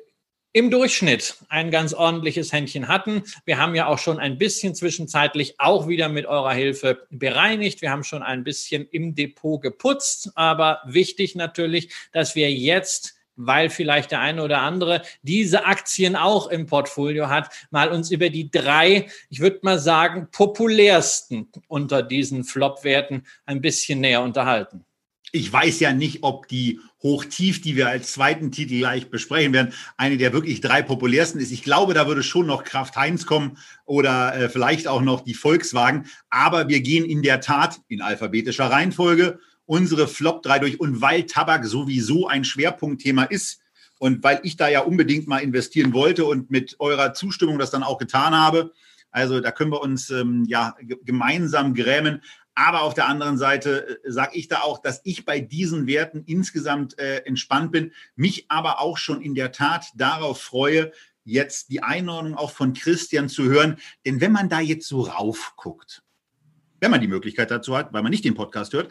im Durchschnitt ein ganz ordentliches Händchen hatten. Wir haben ja auch schon ein bisschen zwischenzeitlich auch wieder mit eurer Hilfe bereinigt. Wir haben schon ein bisschen im Depot geputzt, aber wichtig natürlich, dass wir jetzt weil vielleicht der eine oder andere diese Aktien auch im Portfolio hat, mal uns über die drei, ich würde mal sagen, populärsten unter diesen Flop-Werten ein bisschen näher unterhalten. Ich weiß ja nicht, ob die Hochtief, die wir als zweiten Titel gleich besprechen werden, eine der wirklich drei populärsten ist. Ich glaube, da würde schon noch Kraft Heinz kommen oder äh, vielleicht auch noch die Volkswagen. Aber wir gehen in der Tat in alphabetischer Reihenfolge unsere Flop 3 durch. Und weil Tabak sowieso ein Schwerpunktthema ist und weil ich da ja unbedingt mal investieren wollte und mit eurer Zustimmung das dann auch getan habe, also da können wir uns ähm, ja gemeinsam grämen. Aber auf der anderen Seite äh, sage ich da auch, dass ich bei diesen Werten insgesamt äh, entspannt bin, mich aber auch schon in der Tat darauf freue, jetzt die Einordnung auch von Christian zu hören. Denn wenn man da jetzt so rauf guckt, wenn man die Möglichkeit dazu hat, weil man nicht den Podcast hört,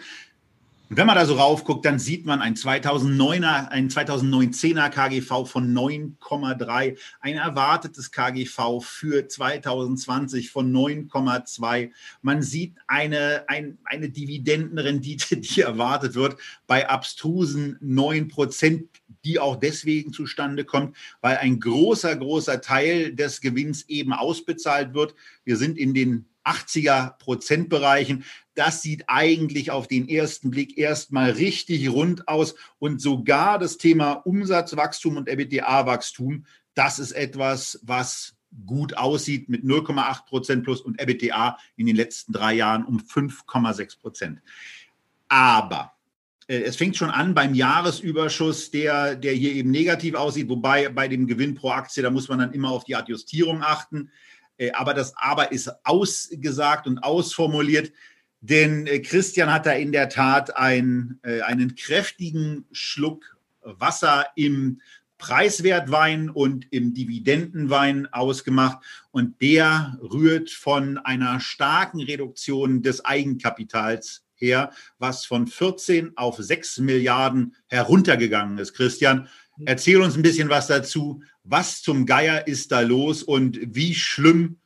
Und wenn man da so raufguckt, dann sieht man ein 2009er, ein 2019er KGV von 9,3, ein erwartetes KGV für 2020 von 9,2. Man sieht eine, ein, eine Dividendenrendite, die erwartet wird bei abstrusen 9 Prozent, die auch deswegen zustande kommt, weil ein großer, großer Teil des Gewinns eben ausbezahlt wird. Wir sind in den 80er Prozentbereichen. Das sieht eigentlich auf den ersten Blick erstmal richtig rund aus. Und sogar das Thema Umsatzwachstum und EBITDA-Wachstum, das ist etwas, was gut aussieht mit 0,8 Prozent plus und EBITDA in den letzten drei Jahren um 5,6 Prozent. Aber äh, es fängt schon an beim Jahresüberschuss, der, der hier eben negativ aussieht, wobei bei dem Gewinn pro Aktie, da muss man dann immer auf die Adjustierung achten. Äh, aber das Aber ist ausgesagt und ausformuliert, denn äh, Christian hat da in der Tat ein, äh, einen kräftigen Schluck Wasser im Preiswertwein und im Dividendenwein ausgemacht. Und der rührt von einer starken Reduktion des Eigenkapitals her, was von 14 auf 6 Milliarden heruntergegangen ist. Christian, erzähl uns ein bisschen was dazu was zum Geier ist da los und wie schlimm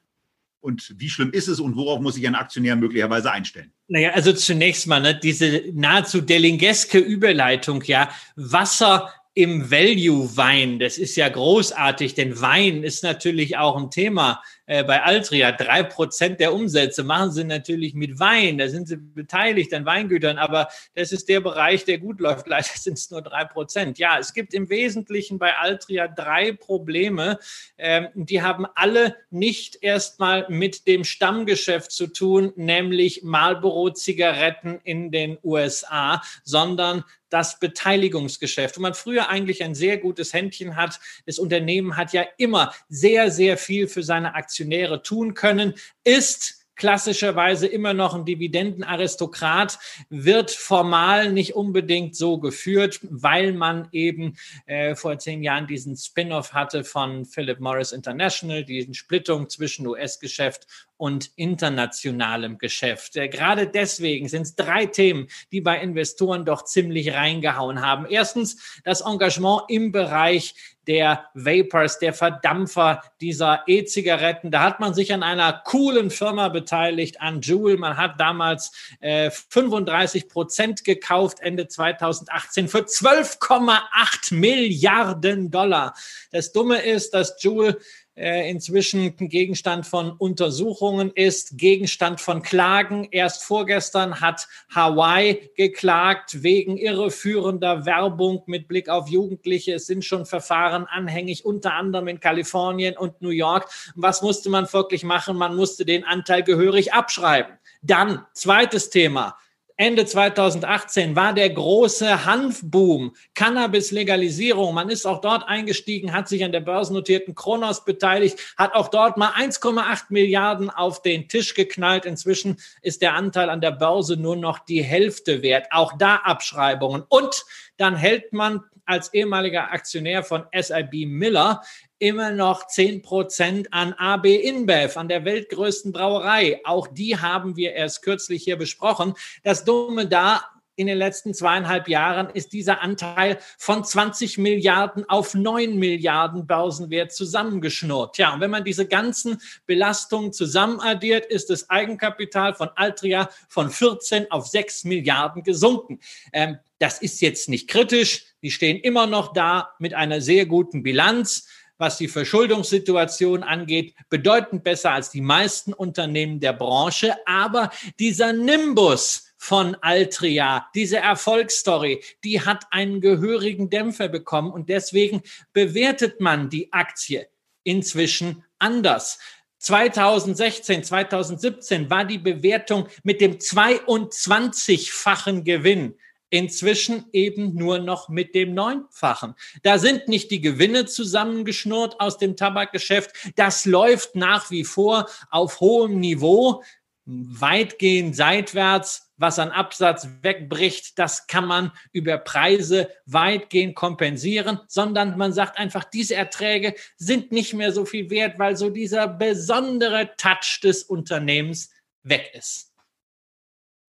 und wie schlimm ist es und worauf muss sich ein Aktionär möglicherweise einstellen? Naja, also zunächst mal ne, diese nahezu delingeske Überleitung, ja, Wasser im Value-Wein. Das ist ja großartig, denn Wein ist natürlich auch ein Thema äh, bei Altria. Drei Prozent der Umsätze machen sie natürlich mit Wein. Da sind sie beteiligt an Weingütern, aber das ist der Bereich, der gut läuft. Leider sind es nur drei Prozent. Ja, es gibt im Wesentlichen bei Altria drei Probleme. Ähm, die haben alle nicht erstmal mit dem Stammgeschäft zu tun, nämlich Marlboro-Zigaretten in den USA, sondern das Beteiligungsgeschäft, wo man früher eigentlich ein sehr gutes Händchen hat. Das Unternehmen hat ja immer sehr, sehr viel für seine Aktionäre tun können, ist klassischerweise immer noch ein Dividendenaristokrat, wird formal nicht unbedingt so geführt, weil man eben äh, vor zehn Jahren diesen Spin-off hatte von Philip Morris International, diesen Splittung zwischen US-Geschäft und internationalem Geschäft. Äh, gerade deswegen sind es drei Themen, die bei Investoren doch ziemlich reingehauen haben. Erstens das Engagement im Bereich der Vapors, der Verdampfer dieser E-Zigaretten. Da hat man sich an einer coolen Firma beteiligt, an Juul. Man hat damals äh, 35 Prozent gekauft, Ende 2018 für 12,8 Milliarden Dollar. Das Dumme ist, dass Juul inzwischen Gegenstand von Untersuchungen ist, Gegenstand von Klagen. Erst vorgestern hat Hawaii geklagt wegen irreführender Werbung mit Blick auf Jugendliche. Es sind schon Verfahren anhängig, unter anderem in Kalifornien und New York. Was musste man wirklich machen? Man musste den Anteil gehörig abschreiben. Dann zweites Thema. Ende 2018 war der große Hanfboom, Cannabis-Legalisierung. Man ist auch dort eingestiegen, hat sich an der börsennotierten Kronos beteiligt, hat auch dort mal 1,8 Milliarden auf den Tisch geknallt. Inzwischen ist der Anteil an der Börse nur noch die Hälfte wert. Auch da Abschreibungen. Und dann hält man als ehemaliger Aktionär von SIB Miller immer noch 10 Prozent an AB InBev, an der weltgrößten Brauerei. Auch die haben wir erst kürzlich hier besprochen. Das Dumme da, in den letzten zweieinhalb Jahren ist dieser Anteil von 20 Milliarden auf 9 Milliarden Börsenwert zusammengeschnurrt. Ja, und wenn man diese ganzen Belastungen zusammenaddiert, ist das Eigenkapital von Altria von 14 auf 6 Milliarden gesunken. Ähm, das ist jetzt nicht kritisch. Die stehen immer noch da mit einer sehr guten Bilanz was die Verschuldungssituation angeht, bedeutend besser als die meisten Unternehmen der Branche. Aber dieser Nimbus von Altria, diese Erfolgsstory, die hat einen gehörigen Dämpfer bekommen und deswegen bewertet man die Aktie inzwischen anders. 2016, 2017 war die Bewertung mit dem 22-fachen Gewinn inzwischen eben nur noch mit dem Neunfachen. Da sind nicht die Gewinne zusammengeschnurrt aus dem Tabakgeschäft. Das läuft nach wie vor auf hohem Niveau, weitgehend seitwärts. Was an Absatz wegbricht, das kann man über Preise weitgehend kompensieren, sondern man sagt einfach, diese Erträge sind nicht mehr so viel wert, weil so dieser besondere Touch des Unternehmens weg ist.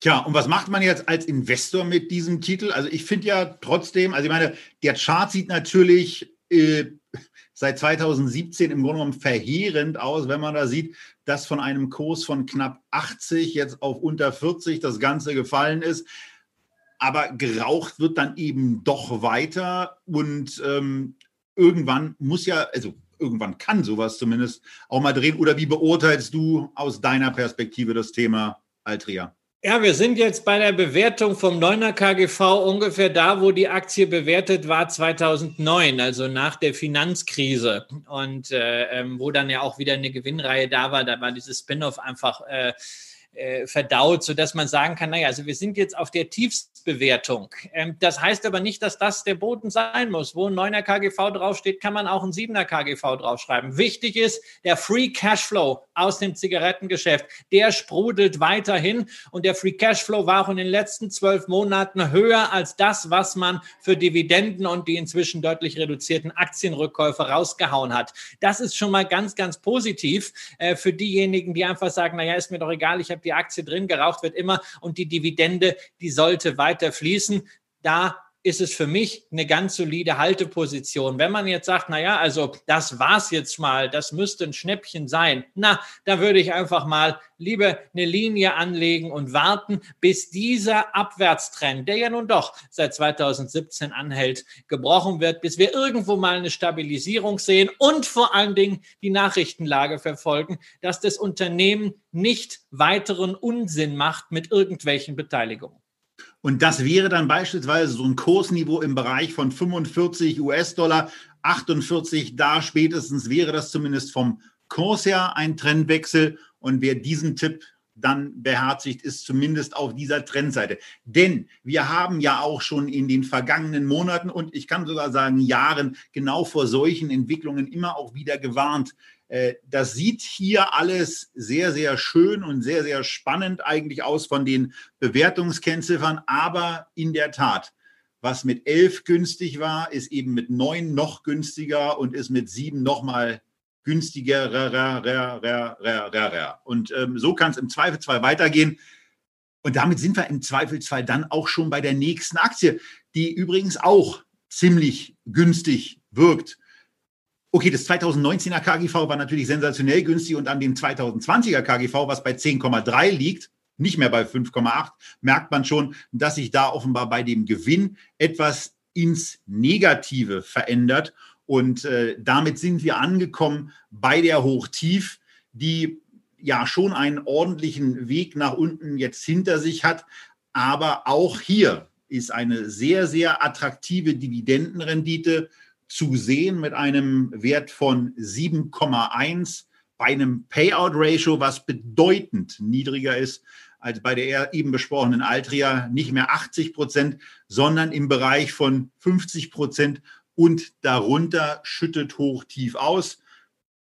Tja, und was macht man jetzt als Investor mit diesem Titel? Also ich finde ja trotzdem, also ich meine, der Chart sieht natürlich äh, seit 2017 im Grunde genommen verheerend aus, wenn man da sieht, dass von einem Kurs von knapp 80 jetzt auf unter 40 das Ganze gefallen ist. Aber geraucht wird dann eben doch weiter und ähm, irgendwann muss ja, also irgendwann kann sowas zumindest auch mal drehen. Oder wie beurteilst du aus deiner Perspektive das Thema Altria? Ja, wir sind jetzt bei der Bewertung vom 9er KGV ungefähr da, wo die Aktie bewertet war 2009, also nach der Finanzkrise und äh, ähm, wo dann ja auch wieder eine Gewinnreihe da war. Da war dieses Spin-off einfach äh, äh, verdaut, sodass man sagen kann, naja, also wir sind jetzt auf der Tiefstbewertung. Ähm, das heißt aber nicht, dass das der Boden sein muss. Wo ein 9er KGV draufsteht, kann man auch ein 7er KGV draufschreiben. Wichtig ist, der Free Cashflow aus dem Zigarettengeschäft, der sprudelt weiterhin und der Free Cashflow war auch in den letzten zwölf Monaten höher als das, was man für Dividenden und die inzwischen deutlich reduzierten Aktienrückkäufe rausgehauen hat. Das ist schon mal ganz, ganz positiv äh, für diejenigen, die einfach sagen, naja, ist mir doch egal, ich habe die Aktie drin, geraucht wird immer und die Dividende, die sollte weiter fließen. Da ist es für mich eine ganz solide Halteposition. Wenn man jetzt sagt, na ja, also das war's jetzt mal, das müsste ein Schnäppchen sein, na, da würde ich einfach mal lieber eine Linie anlegen und warten, bis dieser Abwärtstrend, der ja nun doch seit 2017 anhält, gebrochen wird, bis wir irgendwo mal eine Stabilisierung sehen und vor allen Dingen die Nachrichtenlage verfolgen, dass das Unternehmen nicht weiteren Unsinn macht mit irgendwelchen Beteiligungen. Und das wäre dann beispielsweise so ein Kursniveau im Bereich von 45 US-Dollar, 48 da spätestens wäre das zumindest vom Kurs her ein Trendwechsel. Und wer diesen Tipp dann beherzigt, ist zumindest auf dieser Trendseite. Denn wir haben ja auch schon in den vergangenen Monaten und ich kann sogar sagen Jahren genau vor solchen Entwicklungen immer auch wieder gewarnt. Äh, das sieht hier alles sehr, sehr schön und sehr, sehr spannend eigentlich aus von den Bewertungskennziffern. Aber in der Tat, was mit 11 günstig war, ist eben mit 9 noch günstiger und ist mit 7 nochmal günstiger. Und ähm, so kann es im Zweifelsfall weitergehen. Und damit sind wir im Zweifelsfall dann auch schon bei der nächsten Aktie, die übrigens auch ziemlich günstig wirkt. Okay, das 2019er KGV war natürlich sensationell günstig und an dem 2020er KGV, was bei 10,3 liegt, nicht mehr bei 5,8, merkt man schon, dass sich da offenbar bei dem Gewinn etwas ins Negative verändert. Und äh, damit sind wir angekommen bei der Hochtief, die ja schon einen ordentlichen Weg nach unten jetzt hinter sich hat. Aber auch hier ist eine sehr, sehr attraktive Dividendenrendite zu sehen mit einem Wert von 7,1 bei einem Payout-Ratio, was bedeutend niedriger ist als bei der eben besprochenen Altria, nicht mehr 80 Prozent, sondern im Bereich von 50 Prozent. Und darunter schüttet hoch tief aus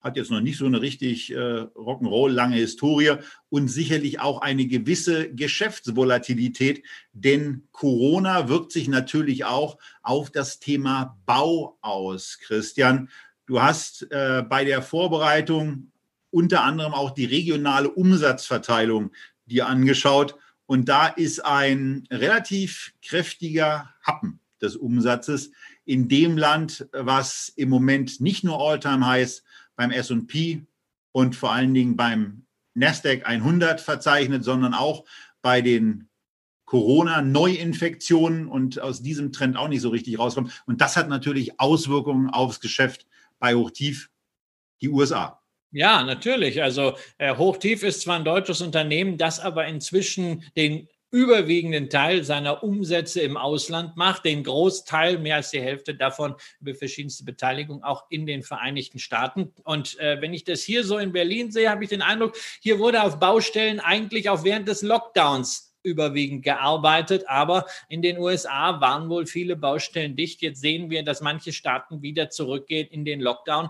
hat jetzt noch nicht so eine richtig äh, Rock'n'Roll lange Historie und sicherlich auch eine gewisse Geschäftsvolatilität, denn Corona wirkt sich natürlich auch auf das Thema Bau aus. Christian, du hast äh, bei der Vorbereitung unter anderem auch die regionale Umsatzverteilung dir angeschaut und da ist ein relativ kräftiger Happen des Umsatzes in dem Land, was im Moment nicht nur Alltime heißt, beim SP und vor allen Dingen beim Nasdaq 100 verzeichnet, sondern auch bei den Corona-Neuinfektionen und aus diesem Trend auch nicht so richtig rauskommt. Und das hat natürlich Auswirkungen aufs Geschäft bei Hochtief, die USA. Ja, natürlich. Also äh, Hochtief ist zwar ein deutsches Unternehmen, das aber inzwischen den überwiegenden Teil seiner Umsätze im Ausland macht, den Großteil, mehr als die Hälfte davon über verschiedenste Beteiligungen auch in den Vereinigten Staaten. Und äh, wenn ich das hier so in Berlin sehe, habe ich den Eindruck, hier wurde auf Baustellen eigentlich auch während des Lockdowns überwiegend gearbeitet, aber in den USA waren wohl viele Baustellen dicht. Jetzt sehen wir, dass manche Staaten wieder zurückgehen in den Lockdown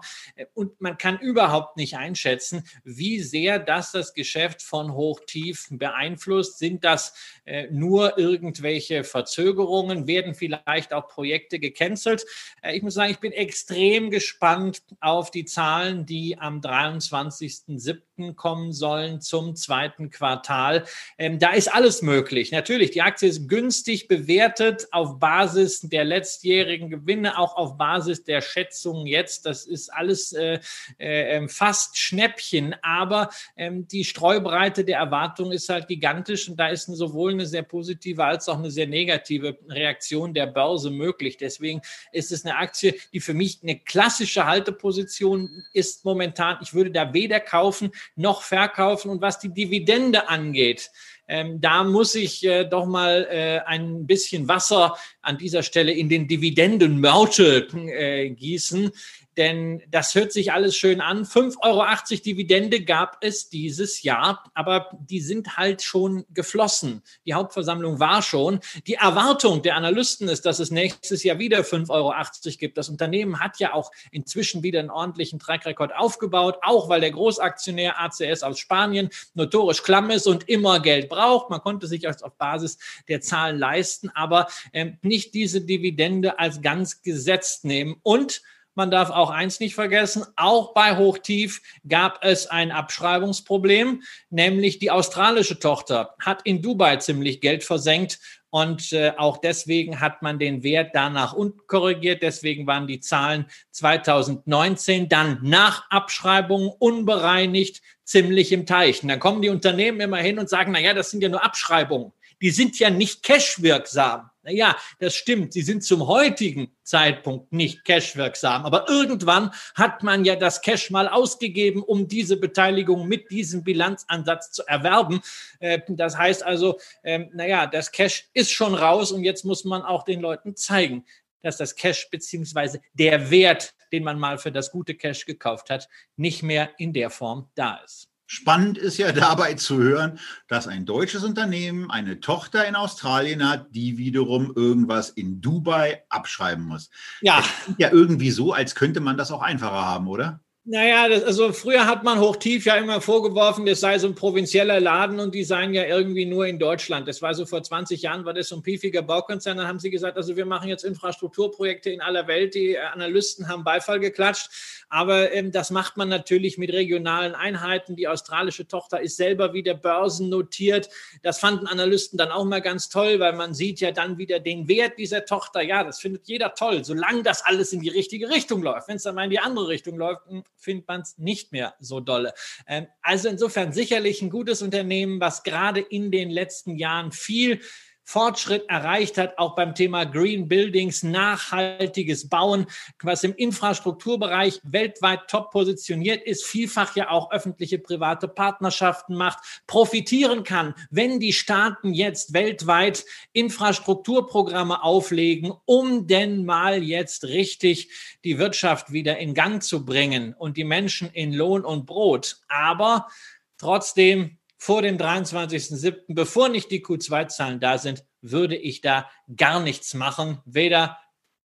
und man kann überhaupt nicht einschätzen, wie sehr das das Geschäft von Hochtief beeinflusst. Sind das äh, nur irgendwelche Verzögerungen? Werden vielleicht auch Projekte gecancelt? Äh, ich muss sagen, ich bin extrem gespannt auf die Zahlen, die am 23.07. kommen sollen zum zweiten Quartal. Ähm, da ist alles möglich. Natürlich, die Aktie ist günstig bewertet auf Basis der letztjährigen Gewinne, auch auf Basis der Schätzungen jetzt. Das ist alles äh, äh, fast Schnäppchen, aber ähm, die Streubreite der Erwartungen ist halt gigantisch und da ist sowohl eine sehr positive als auch eine sehr negative Reaktion der Börse möglich. Deswegen ist es eine Aktie, die für mich eine klassische Halteposition ist momentan. Ich würde da weder kaufen noch verkaufen und was die Dividende angeht, ähm, da muss ich äh, doch mal äh, ein bisschen Wasser an dieser Stelle in den Dividendenmörtel äh, gießen denn das hört sich alles schön an. 5,80 Euro Dividende gab es dieses Jahr, aber die sind halt schon geflossen. Die Hauptversammlung war schon. Die Erwartung der Analysten ist, dass es nächstes Jahr wieder 5,80 Euro gibt. Das Unternehmen hat ja auch inzwischen wieder einen ordentlichen Trackrekord aufgebaut, auch weil der Großaktionär ACS aus Spanien notorisch klamm ist und immer Geld braucht. Man konnte sich das auf Basis der Zahlen leisten, aber ähm, nicht diese Dividende als ganz gesetzt nehmen. Und man darf auch eins nicht vergessen, auch bei Hochtief gab es ein Abschreibungsproblem, nämlich die australische Tochter hat in Dubai ziemlich Geld versenkt und äh, auch deswegen hat man den Wert danach unten korrigiert. Deswegen waren die Zahlen 2019 dann nach Abschreibung unbereinigt ziemlich im Teich. Und dann kommen die Unternehmen immer hin und sagen, na ja, das sind ja nur Abschreibungen. Die sind ja nicht cashwirksam. Naja, das stimmt. Sie sind zum heutigen Zeitpunkt nicht cashwirksam. Aber irgendwann hat man ja das Cash mal ausgegeben, um diese Beteiligung mit diesem Bilanzansatz zu erwerben. Äh, das heißt also, ähm, naja, das Cash ist schon raus und jetzt muss man auch den Leuten zeigen, dass das Cash beziehungsweise der Wert, den man mal für das gute Cash gekauft hat, nicht mehr in der Form da ist. Spannend ist ja dabei zu hören, dass ein deutsches Unternehmen eine Tochter in Australien hat, die wiederum irgendwas in Dubai abschreiben muss. Ja. ja irgendwie so, als könnte man das auch einfacher haben, oder? Naja, das, also früher hat man Hochtief ja immer vorgeworfen, das sei so ein provinzieller Laden und die seien ja irgendwie nur in Deutschland. Das war so vor 20 Jahren, war das so ein piefiger Baukonzern. Dann haben sie gesagt, also wir machen jetzt Infrastrukturprojekte in aller Welt. Die Analysten haben Beifall geklatscht. Aber ähm, das macht man natürlich mit regionalen Einheiten. Die australische Tochter ist selber wieder börsennotiert. Das fanden Analysten dann auch mal ganz toll, weil man sieht ja dann wieder den Wert dieser Tochter. Ja, das findet jeder toll, solange das alles in die richtige Richtung läuft. Wenn es dann mal in die andere Richtung läuft, hm, findet man es nicht mehr so dolle. Ähm, also insofern sicherlich ein gutes Unternehmen, was gerade in den letzten Jahren viel Fortschritt erreicht hat, auch beim Thema Green Buildings, nachhaltiges Bauen, was im Infrastrukturbereich weltweit top positioniert ist, vielfach ja auch öffentliche private Partnerschaften macht, profitieren kann, wenn die Staaten jetzt weltweit Infrastrukturprogramme auflegen, um denn mal jetzt richtig die Wirtschaft wieder in Gang zu bringen und die Menschen in Lohn und Brot. Aber trotzdem vor dem 23.07., bevor nicht die Q2-Zahlen da sind, würde ich da gar nichts machen. Weder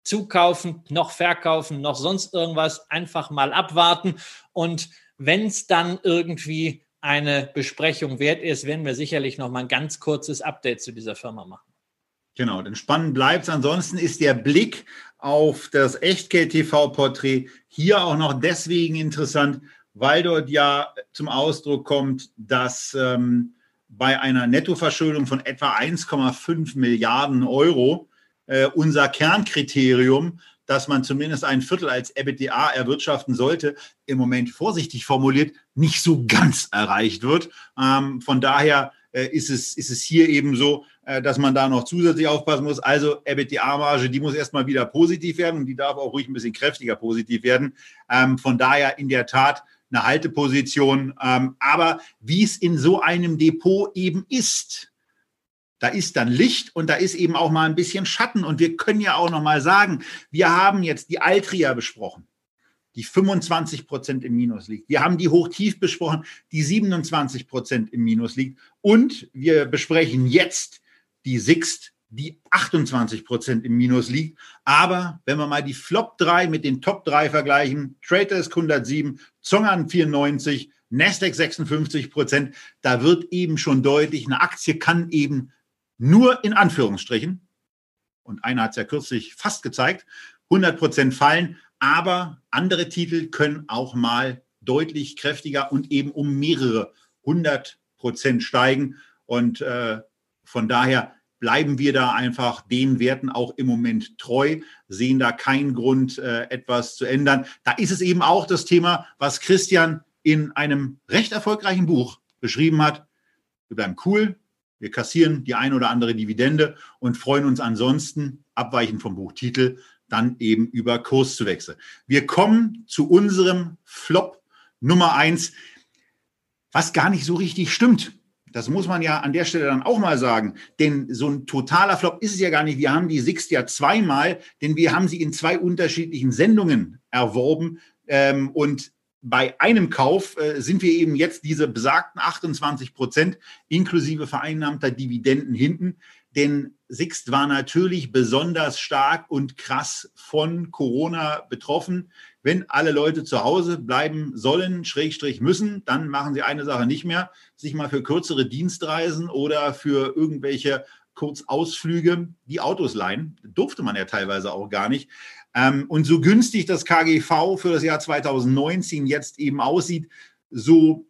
zukaufen, noch verkaufen, noch sonst irgendwas. Einfach mal abwarten. Und wenn es dann irgendwie eine Besprechung wert ist, werden wir sicherlich noch mal ein ganz kurzes Update zu dieser Firma machen. Genau, denn spannend bleibt es. Ansonsten ist der Blick auf das Echtgeld-TV-Porträt hier auch noch deswegen interessant, weil dort ja zum Ausdruck kommt, dass ähm, bei einer Nettoverschuldung von etwa 1,5 Milliarden Euro äh, unser Kernkriterium, dass man zumindest ein Viertel als EBITDA erwirtschaften sollte, im Moment vorsichtig formuliert, nicht so ganz erreicht wird. Ähm, von daher äh, ist, es, ist es hier eben so, äh, dass man da noch zusätzlich aufpassen muss. Also EBITDA-Marge, die muss erstmal wieder positiv werden und die darf auch ruhig ein bisschen kräftiger positiv werden. Ähm, von daher in der Tat eine Halteposition. Ähm, aber wie es in so einem Depot eben ist, da ist dann Licht und da ist eben auch mal ein bisschen Schatten. Und wir können ja auch noch mal sagen, wir haben jetzt die Altria besprochen, die 25 Prozent im Minus liegt. Wir haben die Hochtief besprochen, die 27 Prozent im Minus liegt. Und wir besprechen jetzt die Sixt, die 28 Prozent im Minus liegt. Aber wenn wir mal die Flop 3 mit den Top 3 vergleichen, Traders 107, Zongern 94, Nasdaq 56 Prozent, da wird eben schon deutlich, eine Aktie kann eben nur in Anführungsstrichen, und einer hat es ja kürzlich fast gezeigt, 100 Prozent fallen, aber andere Titel können auch mal deutlich kräftiger und eben um mehrere 100 Prozent steigen. Und äh, Von daher bleiben wir da einfach den Werten auch im Moment treu, sehen da keinen Grund, äh, etwas zu ändern. Da ist es eben auch das Thema, was Christian in einem recht erfolgreichen Buch beschrieben hat. Wir bleiben cool, wir kassieren die ein oder andere Dividende und freuen uns ansonsten, abweichend vom Buchtitel, dann eben über Kurszuwechsel. Wir kommen zu unserem Flop Nummer eins, was gar nicht so richtig stimmt. Das muss man ja an der Stelle dann auch mal sagen. Denn so ein totaler Flop ist es ja gar nicht. Wir haben die Sixt ja zweimal, denn wir haben sie in zwei unterschiedlichen Sendungen erworben. Ähm, und bei einem Kauf äh, sind wir eben jetzt diese besagten 28 Prozent inklusive vereinnahmter Dividenden hinten. Denn Sixt war natürlich besonders stark und krass von Corona betroffen. Wenn alle Leute zu Hause bleiben sollen, Schrägstrich müssen, dann machen sie eine Sache nicht mehr, sich mal für kürzere Dienstreisen oder für irgendwelche Kurzausflüge die Autos leihen. Durfte man ja teilweise auch gar nicht. Ähm, und so günstig das KGV für das Jahr 2019 jetzt eben aussieht, so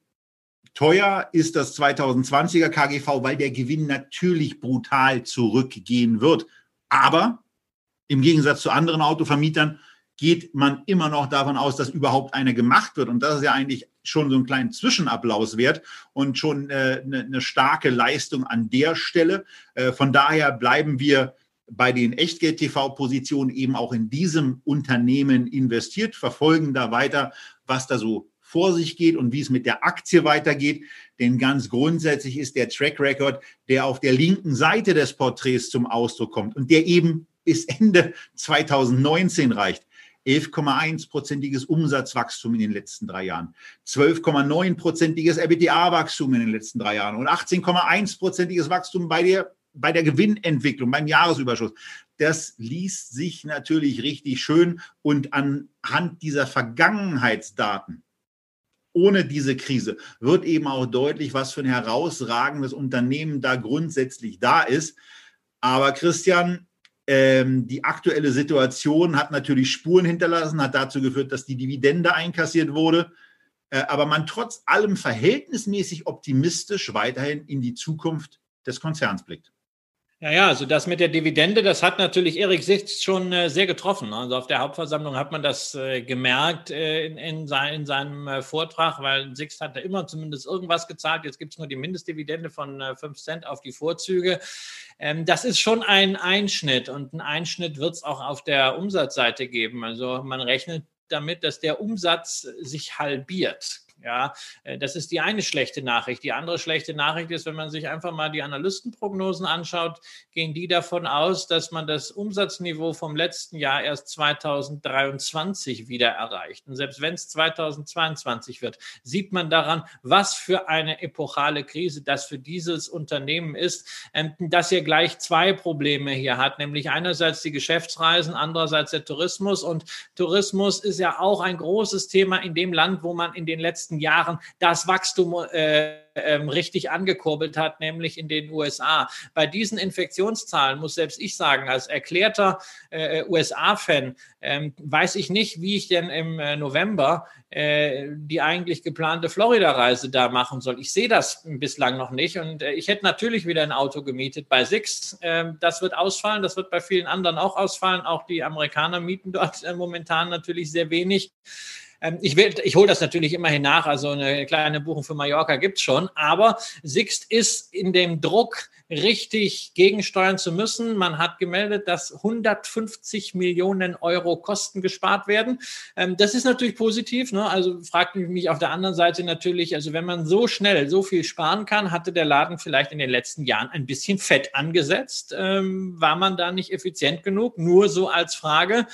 teuer ist das 2020er KGV, weil der Gewinn natürlich brutal zurückgehen wird. Aber im Gegensatz zu anderen Autovermietern geht man immer noch davon aus, dass überhaupt eine gemacht wird. Und das ist ja eigentlich schon so ein kleinen Zwischenapplaus wert und schon äh, eine, eine, starke Leistung an der Stelle. Äh, von daher bleiben wir bei den Echtgeld-TV-Positionen eben auch in diesem Unternehmen investiert, verfolgen da weiter, was da so vor sich geht und wie es mit der Aktie weitergeht. Denn ganz grundsätzlich ist der Track Record, der auf der linken Seite des Porträts zum Ausdruck kommt und der eben bis Ende 2019 reicht. 11,1-prozentiges Umsatzwachstum in den letzten drei Jahren, 12,9-prozentiges EBITDA-Wachstum in den letzten drei Jahren und 18,1-prozentiges Wachstum bei der, bei der Gewinnentwicklung, beim Jahresüberschuss. Das liest sich natürlich richtig schön und anhand dieser Vergangenheitsdaten ohne diese Krise wird eben auch deutlich, was für ein herausragendes Unternehmen da grundsätzlich da ist. Aber Christian, ähm, die aktuelle Situation hat natürlich Spuren hinterlassen, hat dazu geführt, dass die Dividende einkassiert wurde. Äh, aber man trotz allem verhältnismäßig optimistisch weiterhin in die Zukunft des Konzerns blickt. Ja, ja, also das mit der Dividende, das hat natürlich Erik Sicht schon äh, sehr getroffen. Also auf der Hauptversammlung hat man das äh, gemerkt äh, in, in, sein, in, seinem äh, Vortrag, weil Sixt hat da immer zumindest irgendwas gezahlt. Jetzt gibt es nur die Mindestdividende von äh, 5 Cent auf die Vorzüge. Ähm, das ist schon ein Einschnitt und ein Einschnitt wird es auch auf der Umsatzseite geben. Also man rechnet damit, dass der Umsatz sich halbiert. Ja, äh, das ist die eine schlechte Nachricht. Die andere schlechte Nachricht ist, wenn man sich einfach mal die Analystenprognosen anschaut, gehen die davon aus, dass man das Umsatzniveau vom letzten Jahr erst 2023 wieder erreicht. Und selbst wenn es 2022 wird, sieht man daran, was für eine epochale Krise das für dieses Unternehmen ist, ähm, das ja gleich zwei Probleme hier hat, nämlich einerseits die Geschäftsreisen, andererseits der Tourismus. Und Tourismus ist ja auch ein großes Thema in dem Land, wo man in den letzten letzten Jahren das Wachstum äh, ähm, richtig angekurbelt hat, nämlich in den USA. Bei diesen Infektionszahlen muss selbst ich sagen, als erklärter äh, USA-Fan, ähm, weiß ich nicht, wie ich denn im äh, November äh, die eigentlich geplante Florida-Reise da machen soll. Ich sehe das bislang noch nicht und äh, ich hätte natürlich wieder ein Auto gemietet bei Sixt. Ähm, das wird ausfallen, das wird bei vielen anderen auch ausfallen. Auch die Amerikaner mieten dort äh, momentan natürlich sehr wenig. Ähm, ich ich hole das natürlich immerhin nach, also eine kleine Buchung für Mallorca gibt es schon, aber Sixt ist in dem Druck, richtig gegensteuern zu müssen. Man hat gemeldet, dass 150 Millionen Euro Kosten gespart werden. Ähm, das ist natürlich positiv. Ne? Also fragt mich auf der anderen Seite natürlich, also wenn man so schnell so viel sparen kann, hatte der Laden vielleicht in den letzten Jahren ein bisschen fett angesetzt. Ähm, war man da nicht effizient genug? Nur so als Frage.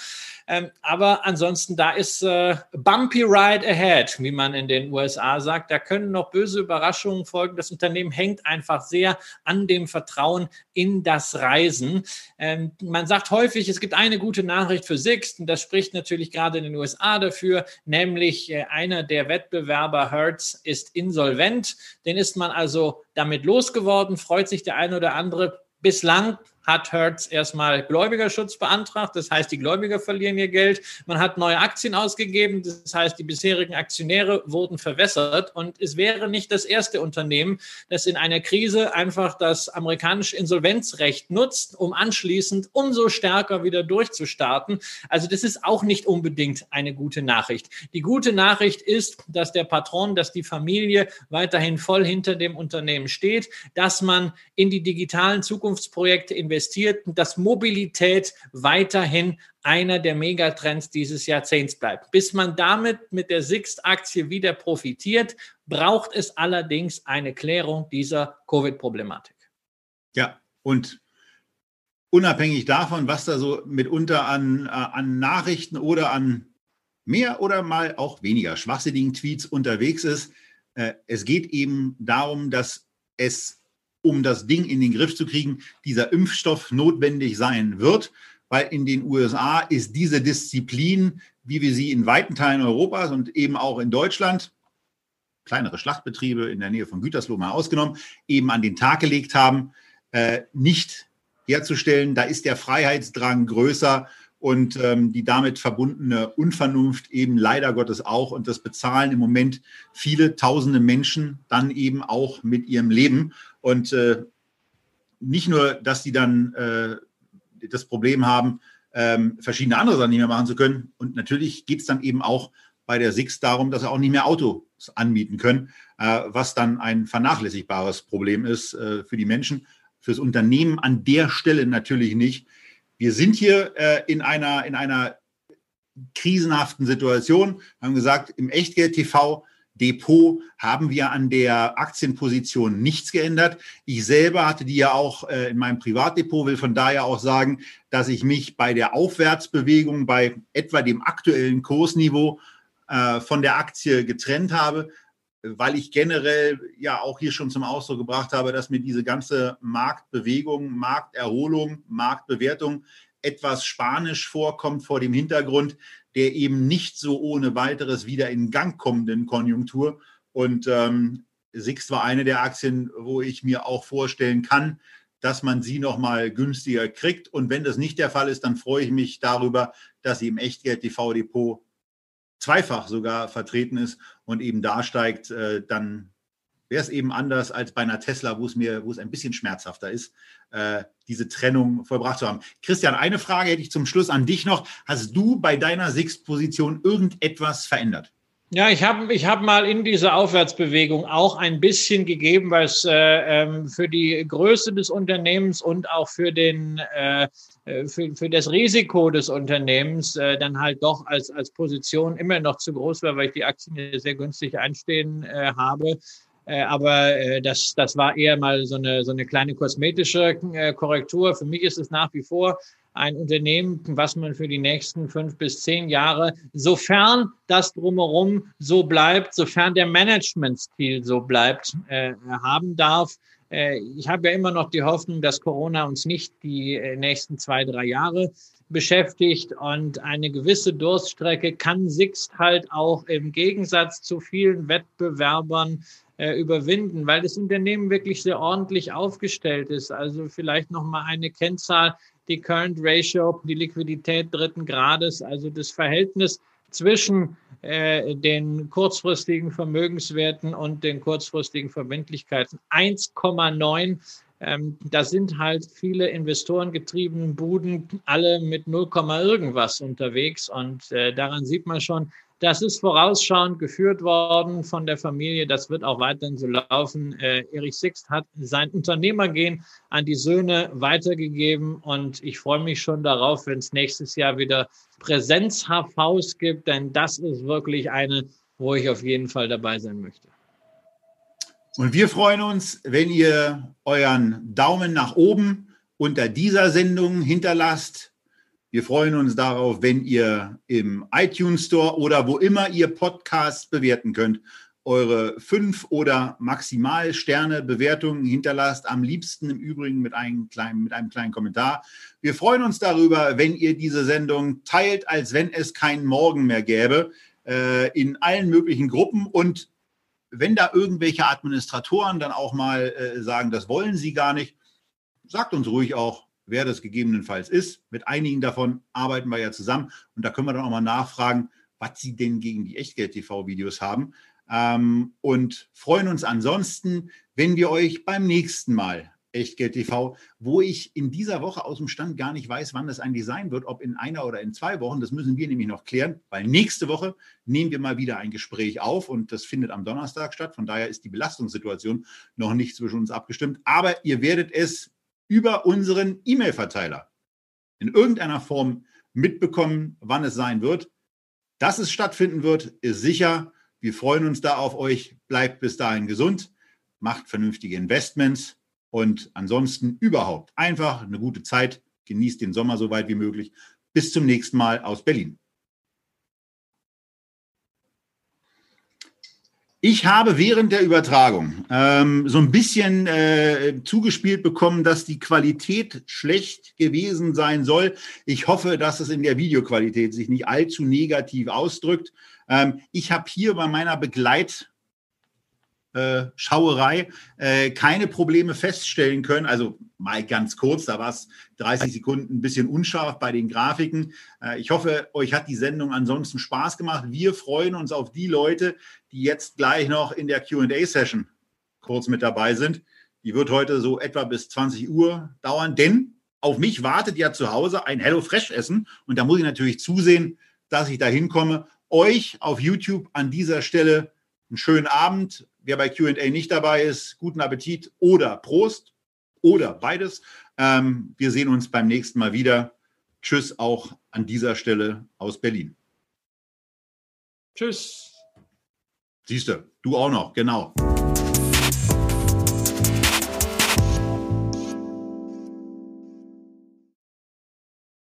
Ähm, aber ansonsten, da ist äh, bumpy ride ahead, wie man in den USA sagt. Da können noch böse Überraschungen folgen. Das Unternehmen hängt einfach sehr an dem Vertrauen in das Reisen. Ähm, man sagt häufig, es gibt eine gute Nachricht für Sixt und das spricht natürlich gerade in den USA dafür, nämlich äh, einer der Wettbewerber Hertz ist insolvent. Den ist man also damit losgeworden, freut sich der eine oder andere. Bislang hat Hertz erstmal Gläubigerschutz beantragt. Das heißt, die Gläubiger verlieren ihr Geld. Man hat neue Aktien ausgegeben. Das heißt, die bisherigen Aktionäre wurden verwässert. Und es wäre nicht das erste Unternehmen, das in einer Krise einfach das amerikanische Insolvenzrecht nutzt, um anschließend umso stärker wieder durchzustarten. Also das ist auch nicht unbedingt eine gute Nachricht. Die gute Nachricht ist, dass der Patron, dass die Familie weiterhin voll hinter dem Unternehmen steht, dass man in die digitalen Zukunftsprojekte investiert und dass Mobilität weiterhin einer der Megatrends dieses Jahrzehnts bleibt. Bis man damit mit der Sixt-Aktie wieder profitiert, braucht es allerdings eine Klärung dieser Covid-Problematik. Ja, und unabhängig davon, was da so mitunter an, äh, an Nachrichten oder an mehr oder mal auch weniger schwachsinnigen Tweets unterwegs ist, äh, es geht eben darum, dass es, um das Ding in den Griff zu kriegen, dieser Impfstoff notwendig sein wird, weil in den USA ist diese Disziplin, wie wir sie in weiten Teilen Europas und eben auch in Deutschland, kleinere Schlachtbetriebe in der Nähe von Gütersloh mal ausgenommen, eben an den Tag gelegt haben, äh, nicht herzustellen. Da ist der Freiheitsdrang größer und ähm, die damit verbundene Unvernunft eben leider Gottes auch. Und das bezahlen im Moment viele tausende Menschen dann eben auch mit ihrem Leben. Und äh, nicht nur, dass die dann äh, das Problem haben, ähm, verschiedene andere Sachen nicht mehr machen zu können. Und natürlich geht es dann eben auch bei der Six darum, dass sie auch nicht mehr Autos anmieten können, äh, was dann ein vernachlässigbares Problem ist äh, für die Menschen, fürs Unternehmen an der Stelle natürlich nicht. Wir sind hier äh, in, einer, in einer krisenhaften Situation. Haben gesagt, im Echtgeld-TV Depot haben wir an der Aktienposition nichts geändert. Ich selber hatte die ja auch äh, in meinem Privatdepot, will von daher auch sagen, dass ich mich bei der Aufwärtsbewegung bei etwa dem aktuellen Kursniveau äh, von der Aktie getrennt habe, weil ich generell ja auch hier schon zum Ausdruck gebracht habe, dass mir diese ganze Marktbewegung, Markterholung, Marktbewertung etwas spanisch vorkommt vor dem Hintergrund der eben nicht so ohne weiteres wieder in Gang kommenden Konjunktur. Und ähm, Sixt war eine der Aktien, wo ich mir auch vorstellen kann, dass man sie nochmal günstiger kriegt. Und wenn das nicht der Fall ist, dann freue ich mich darüber, dass sie im Echtgeld-TV-Depot zweifach sogar vertreten ist und eben da steigt, äh, dann wäre es eben anders als bei einer Tesla, wo es mir, wo es ein bisschen schmerzhafter ist, äh, diese Trennung vollbracht zu haben. Christian, eine Frage hätte ich zum Schluss an dich noch. Hast du bei deiner Sixt-Position irgendetwas verändert? Ja, ich habe ich hab mal in dieser Aufwärtsbewegung auch ein bisschen gegeben, es äh, ähm, für die Größe des Unternehmens und auch für, den, äh, äh, für, für das Risiko des Unternehmens äh, dann halt doch als, als Position immer noch zu groß war, weil ich die Aktien sehr günstig einstehen äh, habe. Äh, aber äh, das, das war eher mal so eine, so eine kleine kosmetische äh, Korrektur. Für mich ist es nach wie vor ein Unternehmen, was man für die nächsten fünf bis zehn Jahre, sofern das drumherum so bleibt, sofern der Managementstil so bleibt, äh, haben darf. Äh, ich habe ja immer noch die Hoffnung, dass Corona uns nicht die nächsten zwei, drei Jahre beschäftigt und eine gewisse Durststrecke kann Sixt halt auch im Gegensatz zu vielen Wettbewerbern äh, überwinden, weil das Unternehmen wirklich sehr ordentlich aufgestellt ist. Also vielleicht noch mal eine Kennzahl, die Current Ratio, die Liquidität dritten Grades, also das Verhältnis zwischen äh, den kurzfristigen Vermögenswerten und den kurzfristigen Verbindlichkeiten 1,9. Ähm, da sind halt viele investorengetriebene Buden alle mit 0, irgendwas unterwegs und äh, daran sieht man schon, das ist vorausschauend geführt worden von der Familie. Das wird auch weiterhin so laufen. Äh, Erich Sixt hat sein Unternehmergehen an die Söhne weitergegeben und ich freue mich schon darauf, wenn es nächstes Jahr wieder Präsenz-HVs gibt, denn das ist wirklich eine, wo ich auf jeden Fall dabei sein möchte. Und wir freuen uns, wenn ihr euren Daumen nach oben unter dieser Sendung hinterlasst wir freuen uns darauf, wenn ihr im iTunes Store oder wo immer ihr Podcasts bewerten könnt, eure fünf oder maximal Sterne Bewertungen hinterlasst. Am liebsten im Übrigen mit einem kleinen, mit einem kleinen Kommentar. Wir freuen uns darüber, wenn ihr diese Sendung teilt, als wenn es keinen Morgen mehr gäbe, äh, in allen möglichen Gruppen und wenn da irgendwelche Administratoren dann auch mal äh, sagen, das wollen sie gar nicht, sagt uns ruhig auch, wer das gegebenenfalls ist. Mit einigen davon arbeiten wir ja zusammen und da können wir dann auch mal nachfragen, was sie denn gegen die Echtgeld-TV-Videos haben. Ähm, und freuen uns ansonsten, wenn wir euch beim nächsten Mal Echtgeld TV, wo ich in dieser Woche aus dem Stand gar nicht weiß, wann das eigentlich sein wird, ob in einer oder in zwei Wochen. Das müssen wir nämlich noch klären, weil nächste Woche nehmen wir mal wieder ein Gespräch auf und das findet am Donnerstag statt. Von daher ist die Belastungssituation noch nicht zwischen uns abgestimmt. Aber ihr werdet es über unseren E-Mail-Verteiler in irgendeiner Form mitbekommen, wann es sein wird. Dass es stattfinden wird, ist sicher. Wir freuen uns da auf euch. Bleibt bis dahin gesund, macht vernünftige Investments und ansonsten überhaupt einfach eine gute Zeit. Genießt den Sommer so weit wie möglich. Bis zum nächsten Mal aus Berlin. Ich habe während der Übertragung ähm, so ein bisschen äh, zugespielt bekommen, dass die Qualität schlecht gewesen sein soll. Ich hoffe, dass es in der Videoqualität sich nicht allzu negativ ausdrückt. Ähm, ich habe hier bei meiner Begleit Schauerei äh, keine Probleme feststellen können. Also mal ganz kurz, da war es 30 Sekunden ein bisschen unscharf bei den Grafiken. Äh, ich hoffe, euch hat die Sendung ansonsten Spaß gemacht. Wir freuen uns auf die Leute, die jetzt gleich noch in der QA-Session kurz mit dabei sind. Die wird heute so etwa bis 20 Uhr dauern, denn auf mich wartet ja zu Hause ein Hello Fresh Essen und da muss ich natürlich zusehen, dass ich da hinkomme. Euch auf YouTube an dieser Stelle einen schönen Abend, Wer bei QA nicht dabei ist, guten Appetit oder Prost oder beides. Ähm, wir sehen uns beim nächsten Mal wieder. Tschüss auch an dieser Stelle aus Berlin. Tschüss. Siehst du, du auch noch, genau.